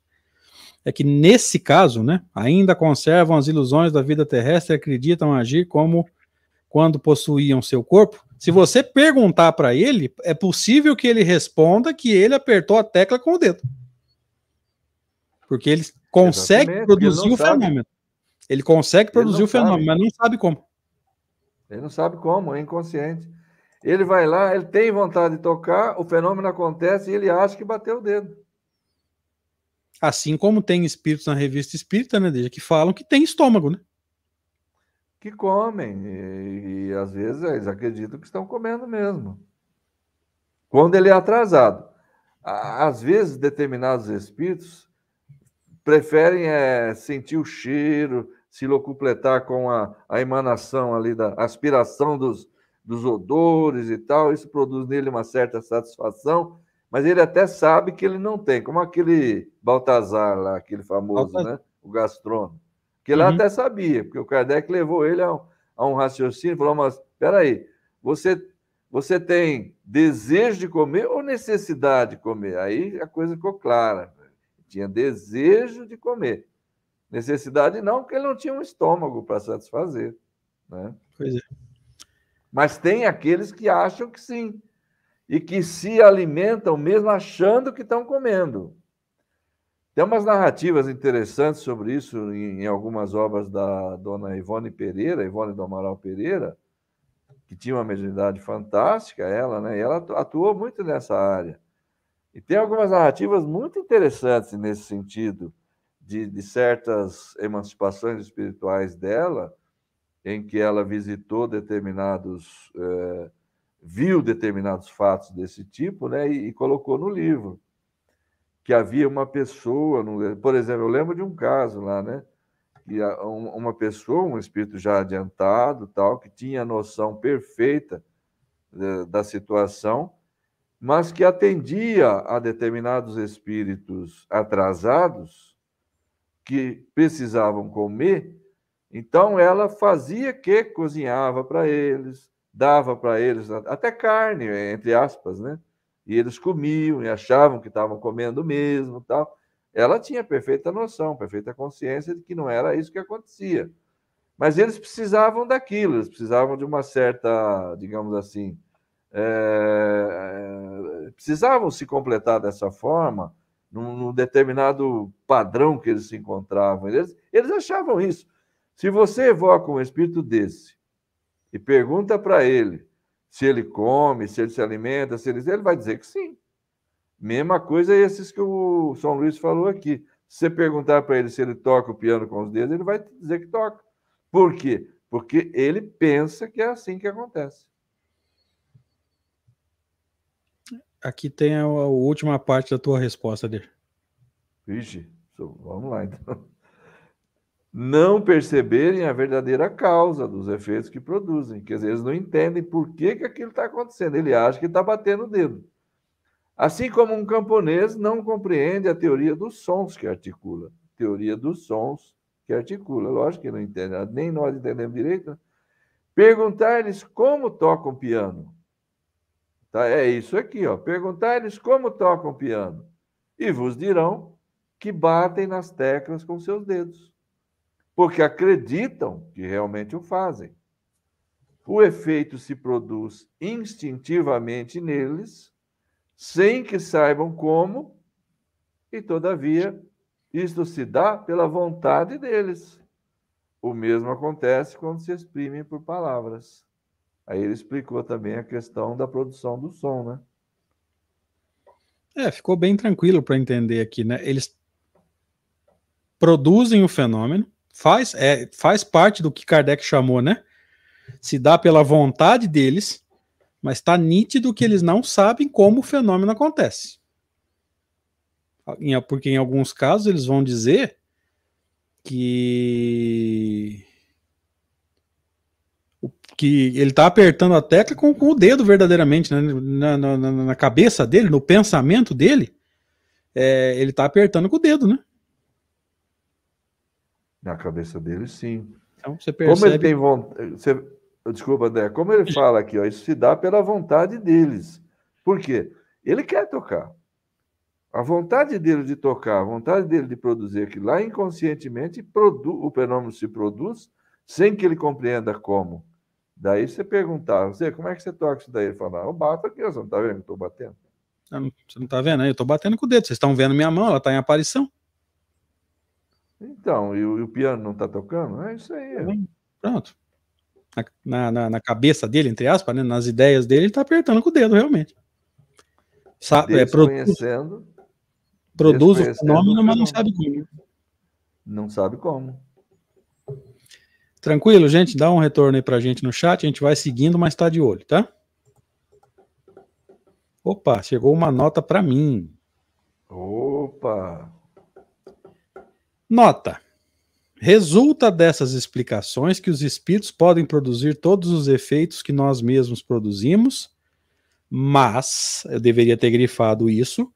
é que nesse caso, né, ainda conservam as ilusões da vida terrestre e acreditam agir como quando possuíam seu corpo. Se você perguntar para ele, é possível que ele responda que ele apertou a tecla com o dedo. Porque ele consegue Exatamente, produzir ele o sabe. fenômeno. Ele consegue produzir ele o fenômeno, mas não sabe como. Ele não sabe como, é inconsciente. Ele vai lá, ele tem vontade de tocar, o fenômeno acontece e ele acha que bateu o dedo. Assim como tem espíritos na revista espírita, né, desde que falam que tem estômago, né? Que comem, e, e às vezes eles acreditam que estão comendo mesmo. Quando ele é atrasado. Às vezes, determinados espíritos preferem é, sentir o cheiro, se locupletar com a, a emanação ali da aspiração dos, dos odores e tal. Isso produz nele uma certa satisfação mas ele até sabe que ele não tem, como aquele Baltazar lá, aquele famoso, Baltazar. né? O gastrônomo. Que ele uhum. até sabia, porque o Kardec levou ele a um, a um raciocínio, falou, mas espera aí, você, você tem desejo de comer ou necessidade de comer? Aí a coisa ficou clara. Tinha desejo de comer. Necessidade não, porque ele não tinha um estômago para satisfazer. Né? Pois é. Mas tem aqueles que acham que sim, e que se alimentam mesmo achando que estão comendo. Tem umas narrativas interessantes sobre isso em, em, algumas obras da dona Ivone Pereira, Ivone do Amaral Pereira, que tinha uma mediunidade fantástica, ela, né? E ela atuou muito nessa área. E tem algumas narrativas muito interessantes nesse sentido, de, de certas emancipações espirituais dela, em que ela visitou determinados, é, viu determinados fatos desse tipo, né? E, e colocou no livro que havia uma pessoa, por exemplo, eu lembro de um caso lá, né? Que uma pessoa, um espírito já adiantado, tal, que tinha a noção perfeita da situação, mas que atendia a determinados espíritos atrasados que precisavam comer, então ela fazia que cozinhava para eles, dava para eles até carne, entre aspas, né? E eles comiam e achavam que estavam comendo mesmo, tal. Ela tinha perfeita noção, perfeita consciência de que não era isso que acontecia. Mas eles precisavam daquilo, eles precisavam de uma certa, digamos assim, é, é, precisavam se completar dessa forma, num, num, determinado padrão que eles se encontravam. Eles, eles achavam isso. Se você evoca um espírito desse e pergunta para ele se ele come, se ele se alimenta, se ele, ele vai dizer que sim. Mesma coisa esses que o São Luís falou aqui. Se você perguntar para ele se ele toca o piano com os dedos, ele vai dizer que toca. Por quê? Porque ele pensa que é assim que acontece. Aqui tem a, última parte da tua resposta dele. Vixe, vamos lá então não perceberem a verdadeira causa dos efeitos que produzem. Quer dizer, eles não entendem por que, que aquilo está acontecendo. Ele acha que está batendo o dedo. Assim como um camponês não compreende a teoria dos sons que articula. Teoria dos sons que articula. Lógico que não entende, nem nós entendemos direito. Né? Perguntar-lhes como tocam piano. Tá? É isso aqui, ó. Perguntar-lhes como tocam piano. E vos dirão que batem nas teclas com seus dedos porque acreditam que realmente o fazem. O efeito se produz instintivamente neles, sem que saibam como, e todavia isto se dá pela vontade deles. O mesmo acontece quando se exprimem por palavras. Aí ele explicou também a questão da produção do som, né? É, ficou bem tranquilo para entender aqui, né? Eles produzem o fenômeno, faz, é, faz parte do que Kardec chamou, né? Se dá pela vontade deles, mas está nítido que eles não sabem como o fenômeno acontece. Porque em alguns casos eles vão dizer que que ele está apertando a tecla com, com, o dedo verdadeiramente, né? na, na, na, cabeça dele, no pensamento dele, é, ele está apertando com o dedo, né? Na cabeça dele, sim. Então você percebe. Como ele tem vontade. Você... Desculpa, André. Como ele fala aqui, ó, isso se dá pela vontade deles. Por quê? Ele quer tocar. A vontade dele de tocar, a vontade dele de produzir aquilo lá, inconscientemente, produ... o fenômeno se produz sem que ele compreenda como. Daí você perguntar, você, como é que você toca isso daí? Ele fala, eu bato aqui, você não está vendo que eu estou batendo? Você não está vendo? Eu estou batendo com o dedo. Vocês estão vendo minha mão, ela está em aparição. Então, e o, e o piano não está tocando? É isso aí. Pronto. Na, na, na, cabeça dele, entre aspas, né, nas ideias dele, ele está apertando com o dedo, realmente. Sabe, é, produz, produz o fenômeno, mas não sabe como. Não sabe como. Tranquilo, gente? Dá um retorno aí pra gente no chat, a gente vai seguindo, mas tá de olho, tá? Opa, chegou uma nota para mim. Opa! Nota. Resulta dessas explicações que os espíritos podem produzir todos os efeitos que nós mesmos produzimos, mas, eu deveria ter grifado isso,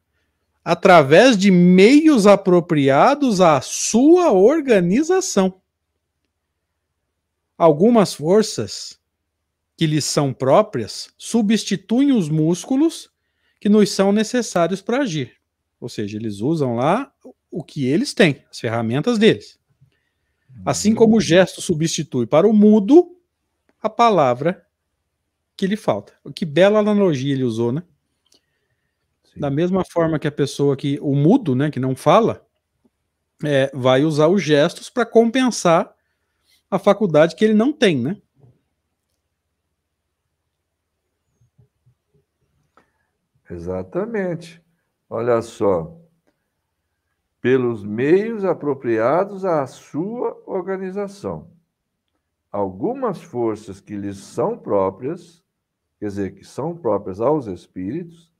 através de meios apropriados à sua organização. Algumas forças que lhes são próprias substituem os músculos que nos são necessários para agir. Ou seja, eles usam lá o que eles têm, as ferramentas deles. Assim uhum. como o gesto substitui para o mudo a palavra que lhe falta. Que bela analogia ele usou, né? Sim. Da mesma forma que a pessoa que, o mudo, né, que não fala, é, vai usar os gestos para compensar a faculdade que ele não tem, né? Exatamente. Olha só. Pelos meios apropriados à sua organização. Algumas forças que lhes são próprias, quer dizer, que são próprias aos espíritos,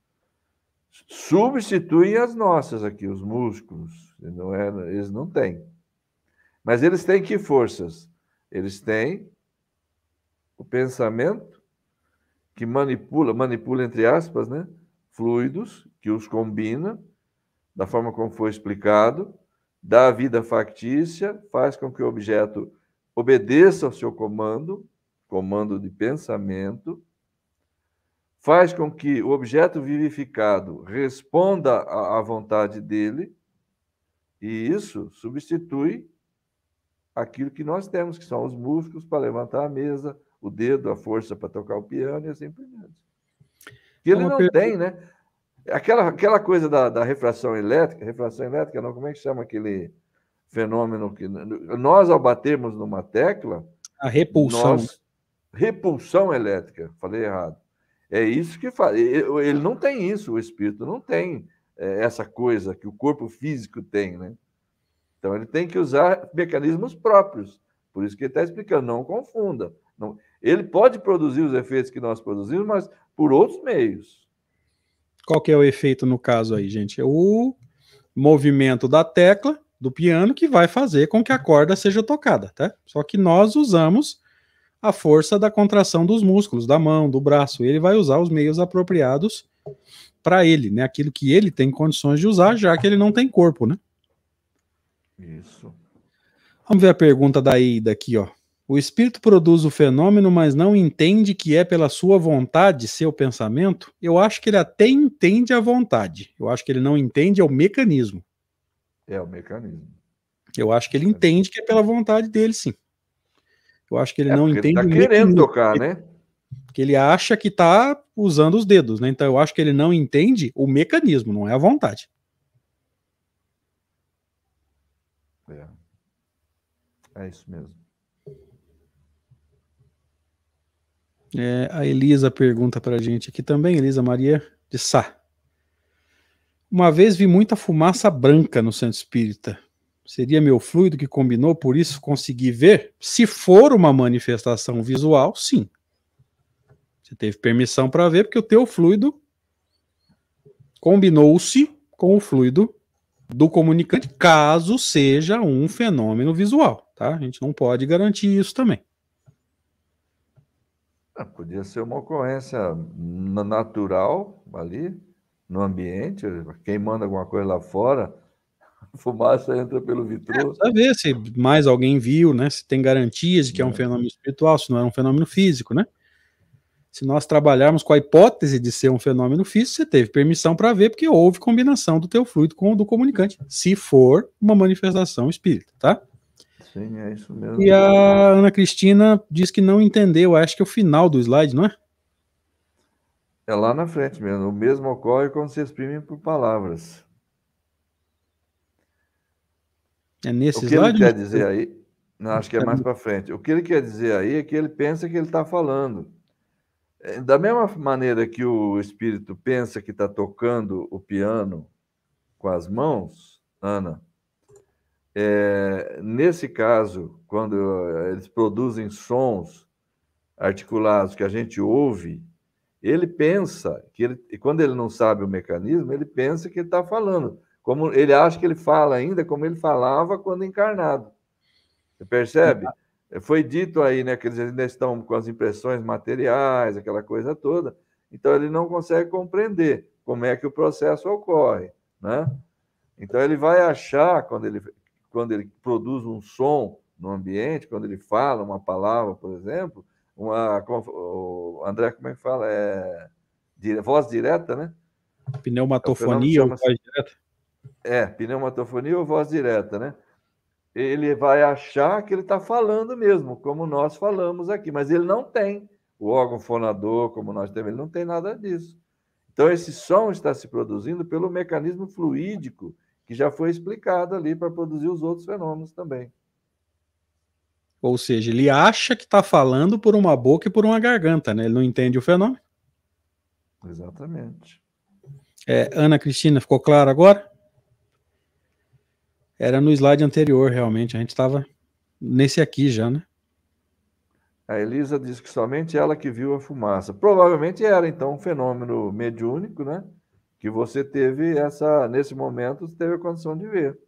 substituem as nossas aqui, os músculos. Não é, eles não têm. Mas eles têm que forças? Eles têm o pensamento que manipula, manipula entre aspas, né? Fluidos, que os combina da forma como foi explicado, dá a vida factícia, faz com que o objeto obedeça ao seu comando, comando de pensamento, faz com que o objeto vivificado responda à vontade dele, e isso substitui aquilo que nós temos, que são os músculos para levantar a mesa, o dedo, a força para tocar o piano e assim por diante. Que ele não tem, né? Aquela, aquela coisa da, da refração elétrica, refração elétrica, não, como é que chama aquele fenômeno que nós ao batermos numa tecla, a repulsão, nós, repulsão elétrica, falei errado. É isso que faz. Ele não tem isso, o espírito não tem é, essa coisa que o corpo físico tem, né? Então ele tem que usar mecanismos próprios. Por isso que ele está explicando, não confunda. Não, ele pode produzir os efeitos que nós produzimos, mas por outros meios. Qual que é o efeito no caso aí, gente? É o movimento da tecla do piano que vai fazer com que a corda seja tocada, tá? Só que nós usamos a força da contração dos músculos, da mão, do braço. Ele vai usar os meios apropriados para ele, né? Aquilo que ele tem condições de usar, já que ele não tem corpo, né? Isso. Vamos ver a pergunta da Ida aqui, ó. O espírito produz o fenômeno, mas não entende que é pela sua vontade, seu pensamento? Eu acho que ele até entende a vontade. Eu acho que ele não entende é o mecanismo. É o mecanismo. Eu acho que ele entende que é pela vontade dele, sim. Eu acho que ele é não entende. Ele tá querendo tocar, né? Que ele acha que está usando os dedos, né? Então eu acho que ele não entende o mecanismo, não é a vontade. É. É isso mesmo. É, a Elisa pergunta para a gente aqui também, Elisa Maria de Sá. Uma vez vi muita fumaça branca no centro espírita. Seria meu fluido que combinou, por isso consegui ver? Se for uma manifestação visual, sim. Você teve permissão para ver, porque o teu fluido combinou-se com o fluido do comunicante, caso seja um fenômeno visual, tá? A gente não pode garantir isso também. Ah, podia ser uma ocorrência natural ali, no ambiente, queimando alguma coisa lá fora, a fumaça entra pelo vitrô. É, ver se mais alguém viu, né? Se tem garantias de que é, é um fenômeno espiritual, se não é um fenômeno físico, né? Se nós trabalharmos com a hipótese de ser um fenômeno físico, você teve permissão para ver, porque houve combinação do teu fluido com o do comunicante, se for uma manifestação espírita, tá? Sim, é isso mesmo. E a Ana Cristina diz que não entendeu, acho que é o final do slide, não é? É lá na frente mesmo. O mesmo ocorre quando se exprime por palavras. É nesse O que slide? ele quer dizer aí, não, acho que é mais para frente. O que ele quer dizer aí é que ele pensa que ele está falando. É, da mesma maneira que o espírito pensa que está tocando o piano com as mãos, Ana, é, nesse caso, quando eles produzem sons articulados que a gente ouve, ele pensa que ele, e quando ele não sabe o mecanismo, ele pensa que ele está falando. Como ele acha que ele fala ainda como ele falava quando encarnado. Você percebe? Foi dito aí, né, que eles ainda estão com as impressões materiais, aquela coisa toda. Então ele não consegue compreender como é que o processo ocorre, né? Então ele vai achar quando ele quando ele produz um som no ambiente, quando ele fala uma palavra, por exemplo, uma. O André, como é que fala? É, dire, voz direta, né? Pneumatofonia é ou voz direta? É, pneumatofonia ou voz direta, né? Ele vai achar que ele está falando mesmo, como nós falamos aqui, mas ele não tem o órgão fonador, como nós temos, ele não tem nada disso. Então, esse som está se produzindo pelo mecanismo fluídico que já foi explicado ali para produzir os outros fenômenos também. Ou seja, ele acha que está falando por uma boca e por uma garganta, né? Ele não entende o fenômeno. Exatamente. É, Ana Cristina, ficou claro agora? Era no slide anterior, realmente. A gente estava nesse aqui já, né? A Elisa diz que somente ela que viu a fumaça. Provavelmente era, então, um fenômeno mediúnico, né? Que você teve essa, nesse momento, você teve a condição de ver.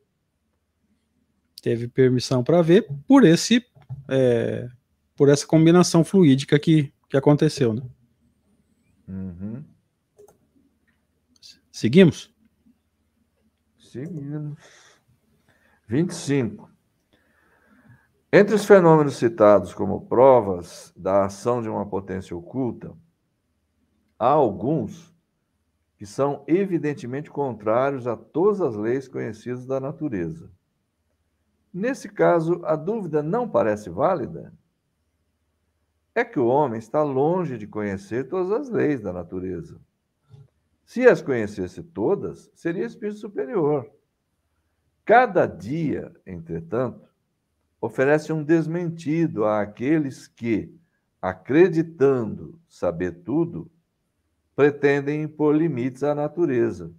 Teve permissão para ver por esse, é, por essa combinação fluídica que, que aconteceu, né? Uhum. Seguimos? Seguimos. 25. Entre os fenômenos citados como provas da ação de uma potência oculta, há alguns que são evidentemente contrários a todas as leis conhecidas da natureza. Nesse caso, a dúvida não parece válida? É que o homem está longe de conhecer todas as leis da natureza. Se as conhecesse todas, seria espírito superior. Cada dia, entretanto, oferece um desmentido àqueles que, acreditando saber tudo, pretendem impor limites à natureza,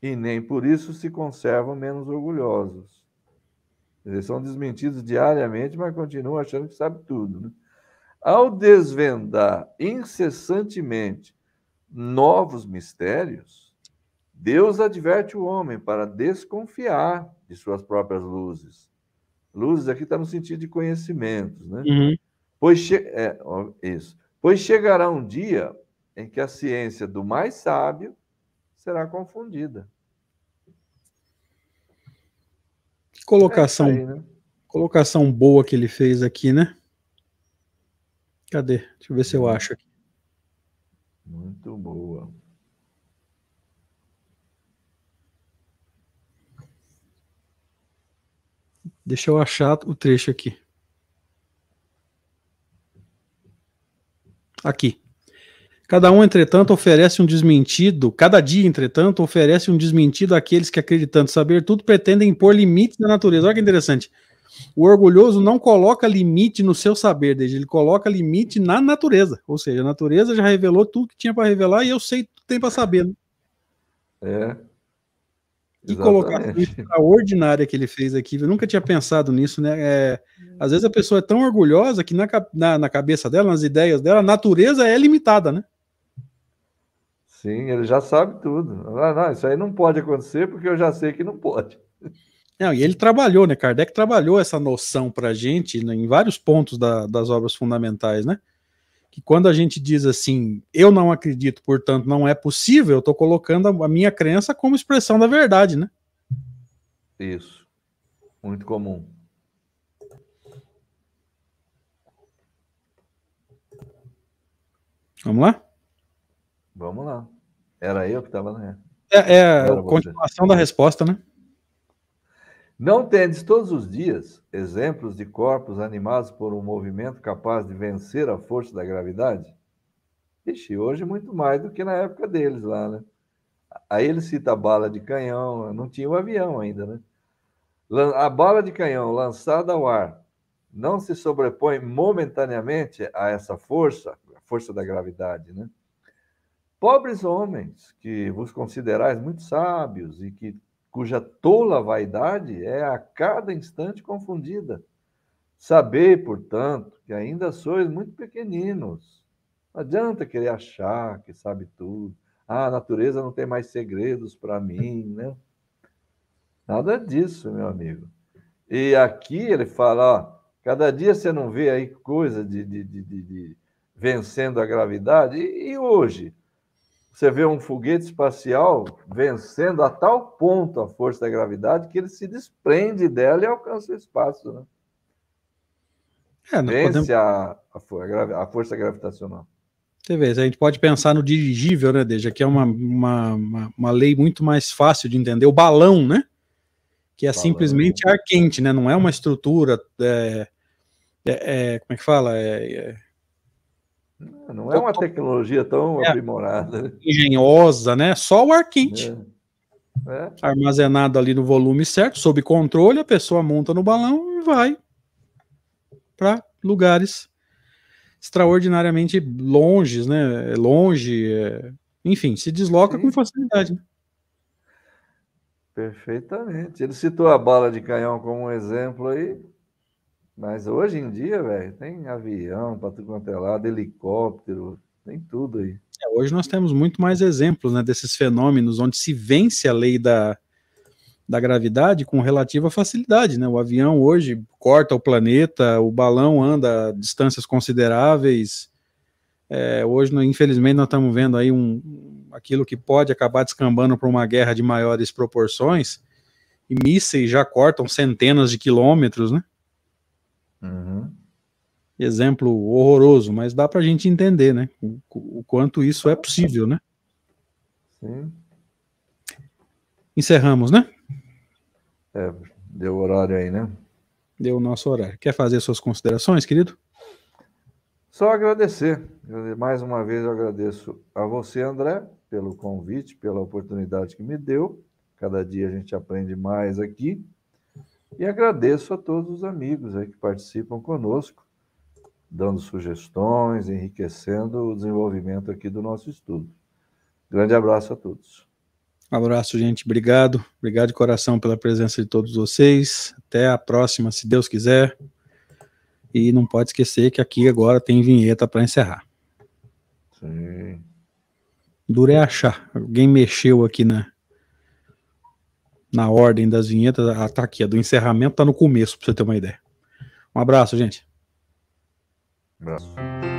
e nem por isso se conservam menos orgulhosos. Eles são desmentidos diariamente, mas continuam achando que sabe tudo. Né? Ao desvendar incessantemente novos mistérios, Deus adverte o homem para desconfiar de suas próprias luzes Luzes aqui está no sentido de conhecimentos, né? Uhum. Pois, che... é, isso. pois chegará um dia em que a ciência do mais sábio será confundida. Colocação, é aí, né? colocação boa que ele fez aqui, né? Cadê? Deixa eu ver se eu acho aqui. Muito boa. Deixa eu achar o trecho aqui. Aqui. Cada um, entretanto, oferece um desmentido, cada dia, entretanto, oferece um desmentido àqueles que, acreditando saber tudo, pretendem impor limites na natureza. Olha que interessante. O orgulhoso não coloca limite no seu saber, desde ele coloca limite na natureza. Ou seja, a natureza já revelou tudo que tinha para revelar e eu sei tudo que tem para saber. Né? É. Que colocação extraordinária que ele fez aqui. Eu nunca tinha pensado nisso, né? É, às vezes a pessoa é tão orgulhosa que na, na, na, cabeça dela, nas ideias dela, a natureza é limitada, né? Sim, ele já sabe tudo. Ah, não, isso aí não pode acontecer porque eu já sei que não pode. Não, e ele trabalhou, né? Kardec trabalhou essa noção para a gente né, em vários pontos da, das obras fundamentais, né? que quando a gente diz assim, eu não acredito, portanto não é possível, eu estou colocando a minha crença como expressão da verdade, né? Isso. Muito comum. Vamos lá? Vamos lá. Era eu que estava, né? É, é a continuação da resposta, né? Não tendes todos os dias exemplos de corpos animados por um movimento capaz de vencer a força da gravidade? Ixi, hoje muito mais do que na época deles lá, né? Aí ele cita a bala de canhão, não tinha o avião ainda, né? A bala de canhão lançada ao ar não se sobrepõe momentaneamente a essa força, a força da gravidade, né? Pobres homens, que vos considerais muito sábios e que cuja tola vaidade é a cada instante confundida. Sabei, portanto, que ainda sois muito pequeninos. Não adianta querer achar que sabe tudo. Ah, a natureza não tem mais segredos para mim, né? Nada disso, meu amigo. E aqui ele fala, ó, cada dia você não vê aí coisa de, de, de, de vencendo a gravidade. E, e hoje? Você vê um foguete espacial vencendo a tal ponto a força da gravidade que ele se desprende dela e alcança o espaço. Né? É, Vence podemos... a, a, a, força gravitacional. Você vê, a gente pode pensar no dirigível, né, Deja, que é uma, uma, uma, uma, lei muito mais fácil de entender. O balão, né? Que é balão. simplesmente ar quente, né? Não é uma estrutura. É, é, é como é que fala? É, é Não é uma tecnologia tão é, aprimorada. Né? Engenhosa, né? Só o ar quente. É. É. Armazenado ali no volume certo, sob controle, a pessoa monta no balão e vai para lugares extraordinariamente longes, né? Longe, é... enfim, se desloca Sim. com facilidade. Né? Perfeitamente. Ele citou a bala de canhão como um exemplo aí, mas hoje em dia, velho, tem avião para tudo quanto é lado, helicóptero, tem tudo aí. É, hoje nós temos muito mais exemplos né, desses fenômenos onde se vence a lei da, da gravidade com relativa facilidade. Né? O avião hoje corta o planeta, o balão anda a distâncias consideráveis. É, hoje, infelizmente, nós estamos vendo aí um, aquilo que pode acabar descambando para uma guerra de maiores proporções, e mísseis já cortam centenas de quilômetros, né? Uhum. Exemplo horroroso, mas dá para a gente entender, né? O, o, quanto isso é possível, né? Sim. Encerramos, né? É, deu horário aí, né? Deu o nosso horário. Quer fazer suas considerações, querido? Só agradecer. Mais uma vez eu agradeço a você, André, pelo convite, pela oportunidade que me deu. Cada dia a gente aprende mais aqui. E agradeço a todos os amigos aí que participam conosco, dando sugestões, enriquecendo o desenvolvimento aqui do nosso estudo. Grande abraço a todos. Um abraço, gente. Obrigado. Obrigado de coração pela presença de todos vocês. Até a próxima, se Deus quiser. E não pode esquecer que aqui agora tem vinheta para encerrar. Sim. Duro é achar. Alguém mexeu aqui na, na ordem das vinhetas. Ah, tá aqui. A do encerramento tá no começo, para você ter uma ideia. Um abraço, gente. Um abraço.